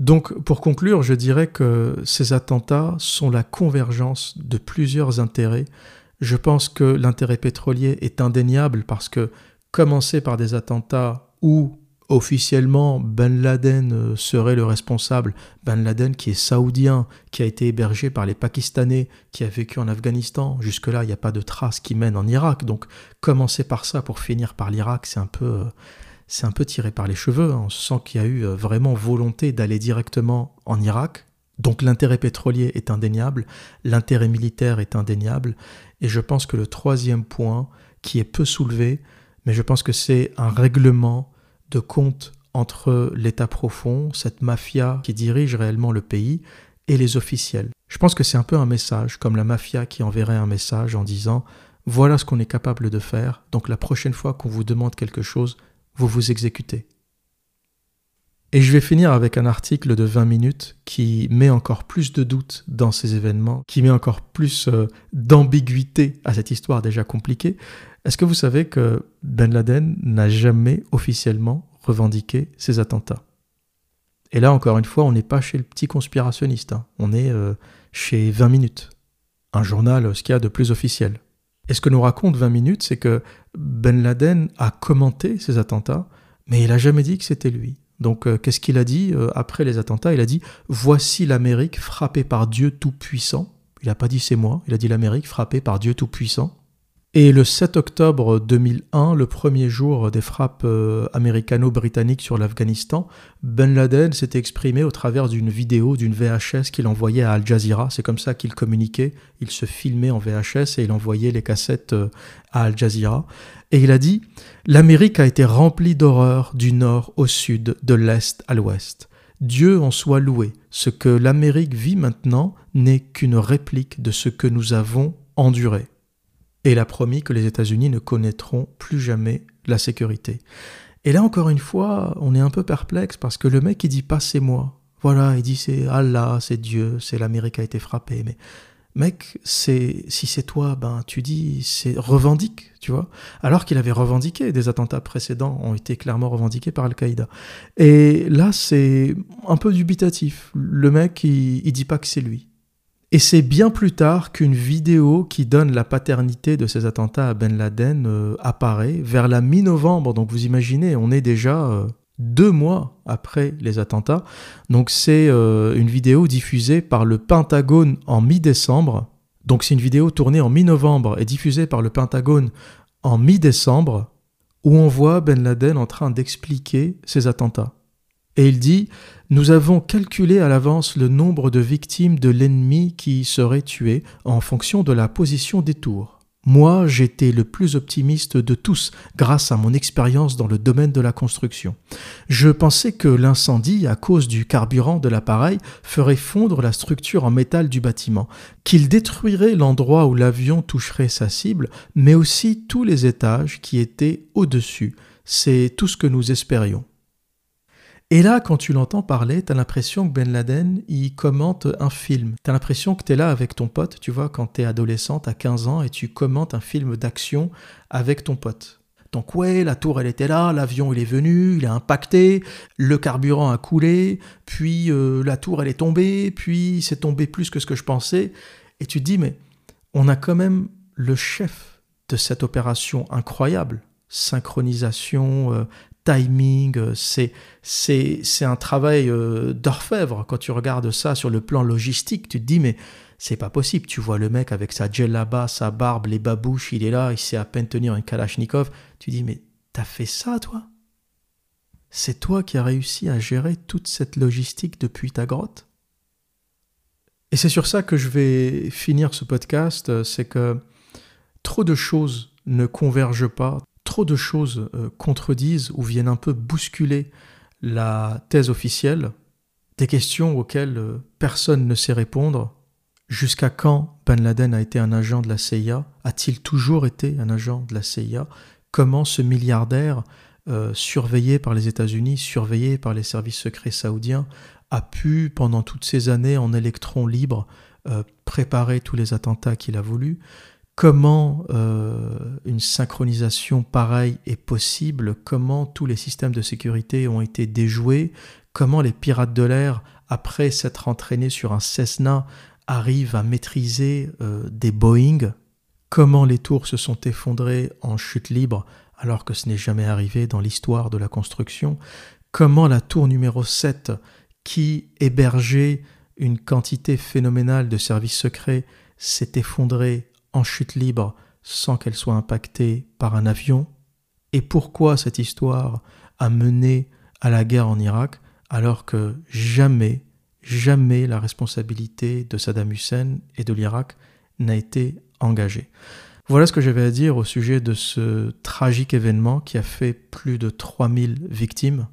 Donc, pour conclure, je dirais que ces attentats sont la convergence de plusieurs intérêts. Je pense que l'intérêt pétrolier est indéniable parce que commencer par des attentats où officiellement Ben Laden euh, serait le responsable, Ben Laden qui est saoudien, qui a été hébergé par les Pakistanais, qui a vécu en Afghanistan, jusque-là il n'y a pas de traces qui mènent en Irak, donc commencer par ça pour finir par l'Irak, c'est un peu... C'est un peu tiré par les cheveux. Hein. On sent qu'il y a eu euh, vraiment volonté d'aller directement en Irak. Donc l'intérêt pétrolier est indéniable, l'intérêt militaire est indéniable, et je pense que le troisième point, qui est peu soulevé, mais je pense que c'est un règlement de compte entre l'État profond, cette mafia qui dirige réellement le pays, et les officiels. Je pense que c'est un peu un message, comme la mafia qui enverrait un message en disant voilà ce qu'on est capable de faire, donc la prochaine fois qu'on vous demande quelque chose, vous vous exécutez. Et je vais finir avec un article de 20 minutes qui met encore plus de doutes dans ces événements, qui met encore plus euh, d'ambiguïté à cette histoire déjà compliquée. Est-ce que vous savez que Ben Laden n'a jamais officiellement revendiqué ces attentats? Et là, encore une fois, on n'est pas chez le petit conspirationniste, hein. on est euh, chez 20 minutes, un journal, ce qu'il y a de plus officiel. Et ce que nous raconte 20 minutes, c'est que Ben Laden a commenté ces attentats, mais il n'a jamais dit que c'était lui. Donc euh, qu'est-ce qu'il a dit euh, après les attentats? Il a dit Voici l'Amérique frappée par Dieu Tout-Puissant. Il n'a pas dit c'est moi, il a dit l'Amérique frappée par Dieu Tout-Puissant. Et le 7 octobre 2001, le premier jour des frappes euh, américano-britanniques sur l'Afghanistan, Ben Laden s'était exprimé au travers d'une vidéo, d'une VHS qu'il envoyait à Al Jazeera. C'est comme ça qu'il communiquait. Il se filmait en VHS et il envoyait les cassettes euh, à Al Jazeera. Et il a dit L'Amérique a été remplie d'horreur du nord au sud, de l'est à l'ouest. Dieu en soit loué. Ce que l'Amérique vit maintenant n'est qu'une réplique de ce que nous avons enduré et il a promis que les États-Unis ne connaîtront plus jamais la sécurité. Et là, encore une fois, on est un peu perplexe parce que le mec, il dit pas c'est moi. Voilà, il dit c'est Allah, c'est Dieu, c'est l'Amérique a été frappée. Mais mec, c'est si c'est toi, ben tu dis c'est revendique, tu vois. Alors qu'il avait revendiqué des attentats précédents ont été clairement revendiqués par Al-Qaïda. Et là, c'est un peu dubitatif. Le mec, il, il dit pas que c'est lui. Et c'est bien plus tard qu'une vidéo qui donne la paternité de ces attentats à Ben Laden euh, apparaît, vers la mi-novembre. Donc vous imaginez, on est déjà euh, deux mois après les attentats. Donc c'est euh, une vidéo diffusée par le Pentagone en mi-décembre. Donc c'est une vidéo tournée en mi-novembre et diffusée par le Pentagone en mi-décembre, où on voit Ben Laden en train d'expliquer ces attentats. Et il dit Nous avons calculé à l'avance le nombre de victimes de l'ennemi qui seraient tuées en fonction de la position des tours. Moi, j'étais le plus optimiste de tous grâce à mon expérience dans le domaine de la construction. Je pensais que l'incendie, à cause du carburant de l'appareil, ferait fondre la structure en métal du bâtiment, qu'il détruirait l'endroit où l'avion toucherait sa cible, mais aussi tous les étages qui étaient au-dessus. C'est tout ce que nous espérions. Et là, quand tu l'entends parler, t'as l'impression que Ben Laden, il commente un film. T'as l'impression que t'es là avec ton pote, tu vois, quand t'es adolescente à 15 ans et tu commentes un film d'action avec ton pote. Donc ouais, la tour elle était là, l'avion il est venu, il a impacté, le carburant a coulé, puis euh, la tour elle est tombée, puis c'est tombé plus que ce que je pensais. Et tu te dis, mais on a quand même le chef de cette opération incroyable, synchronisation, euh, timing, euh, c'est, c'est, un travail euh, d'orfèvre. Quand tu regardes ça sur le plan logistique, tu te dis, mais c'est pas possible. Tu vois le mec avec sa là-bas, sa barbe, les babouches, il est là, il sait à peine tenir une Kalachnikov. Tu dis, mais t'as fait ça, toi? C'est toi qui as réussi à gérer toute cette logistique depuis ta grotte? Et c'est sur ça que je vais finir ce podcast, c'est que trop de choses ne convergent pas, trop de choses euh, contredisent ou viennent un peu bousculer la thèse officielle, des questions auxquelles euh, personne ne sait répondre. Jusqu'à quand Ben Laden a été un agent de la CIA A-t-il toujours été un agent de la CIA Comment ce milliardaire, euh, surveillé par les États-Unis, surveillé par les services secrets saoudiens, a pu, pendant toutes ces années en électron libre, préparer tous les attentats qu'il a voulu? Comment euh, une synchronisation pareille est possible, comment tous les systèmes de sécurité ont été déjoués, comment les pirates de l'air, après s'être entraînés sur un Cessna, arrivent à maîtriser euh, des Boeing, comment les tours se sont effondrées en chute libre alors que ce n'est jamais arrivé dans l'histoire de la construction, comment la tour numéro 7, qui hébergeait une quantité phénoménale de services secrets, s'est effondrée en chute libre sans qu'elle soit impactée par un avion Et pourquoi cette histoire a mené à la guerre en Irak alors que jamais, jamais la responsabilité de Saddam Hussein et de l'Irak n'a été engagée Voilà ce que j'avais à dire au sujet de ce tragique événement qui a fait plus de 3000 victimes.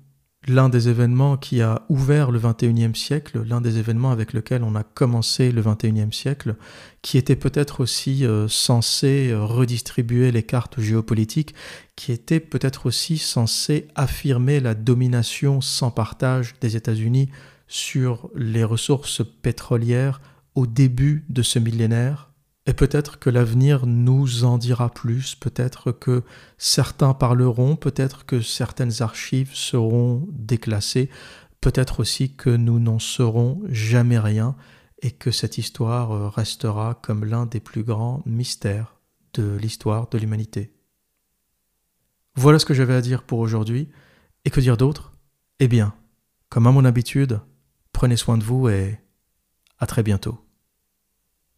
L'un des événements qui a ouvert le XXIe siècle, l'un des événements avec lequel on a commencé le XXIe siècle, qui était peut-être aussi euh, censé redistribuer les cartes géopolitiques, qui était peut-être aussi censé affirmer la domination sans partage des États-Unis sur les ressources pétrolières au début de ce millénaire et peut-être que l'avenir nous en dira plus, peut-être que certains parleront, peut-être que certaines archives seront déclassées, peut-être aussi que nous n'en saurons jamais rien et que cette histoire restera comme l'un des plus grands mystères de l'histoire de l'humanité. Voilà ce que j'avais à dire pour aujourd'hui, et que dire d'autre? Eh bien, comme à mon habitude, prenez soin de vous et à très bientôt.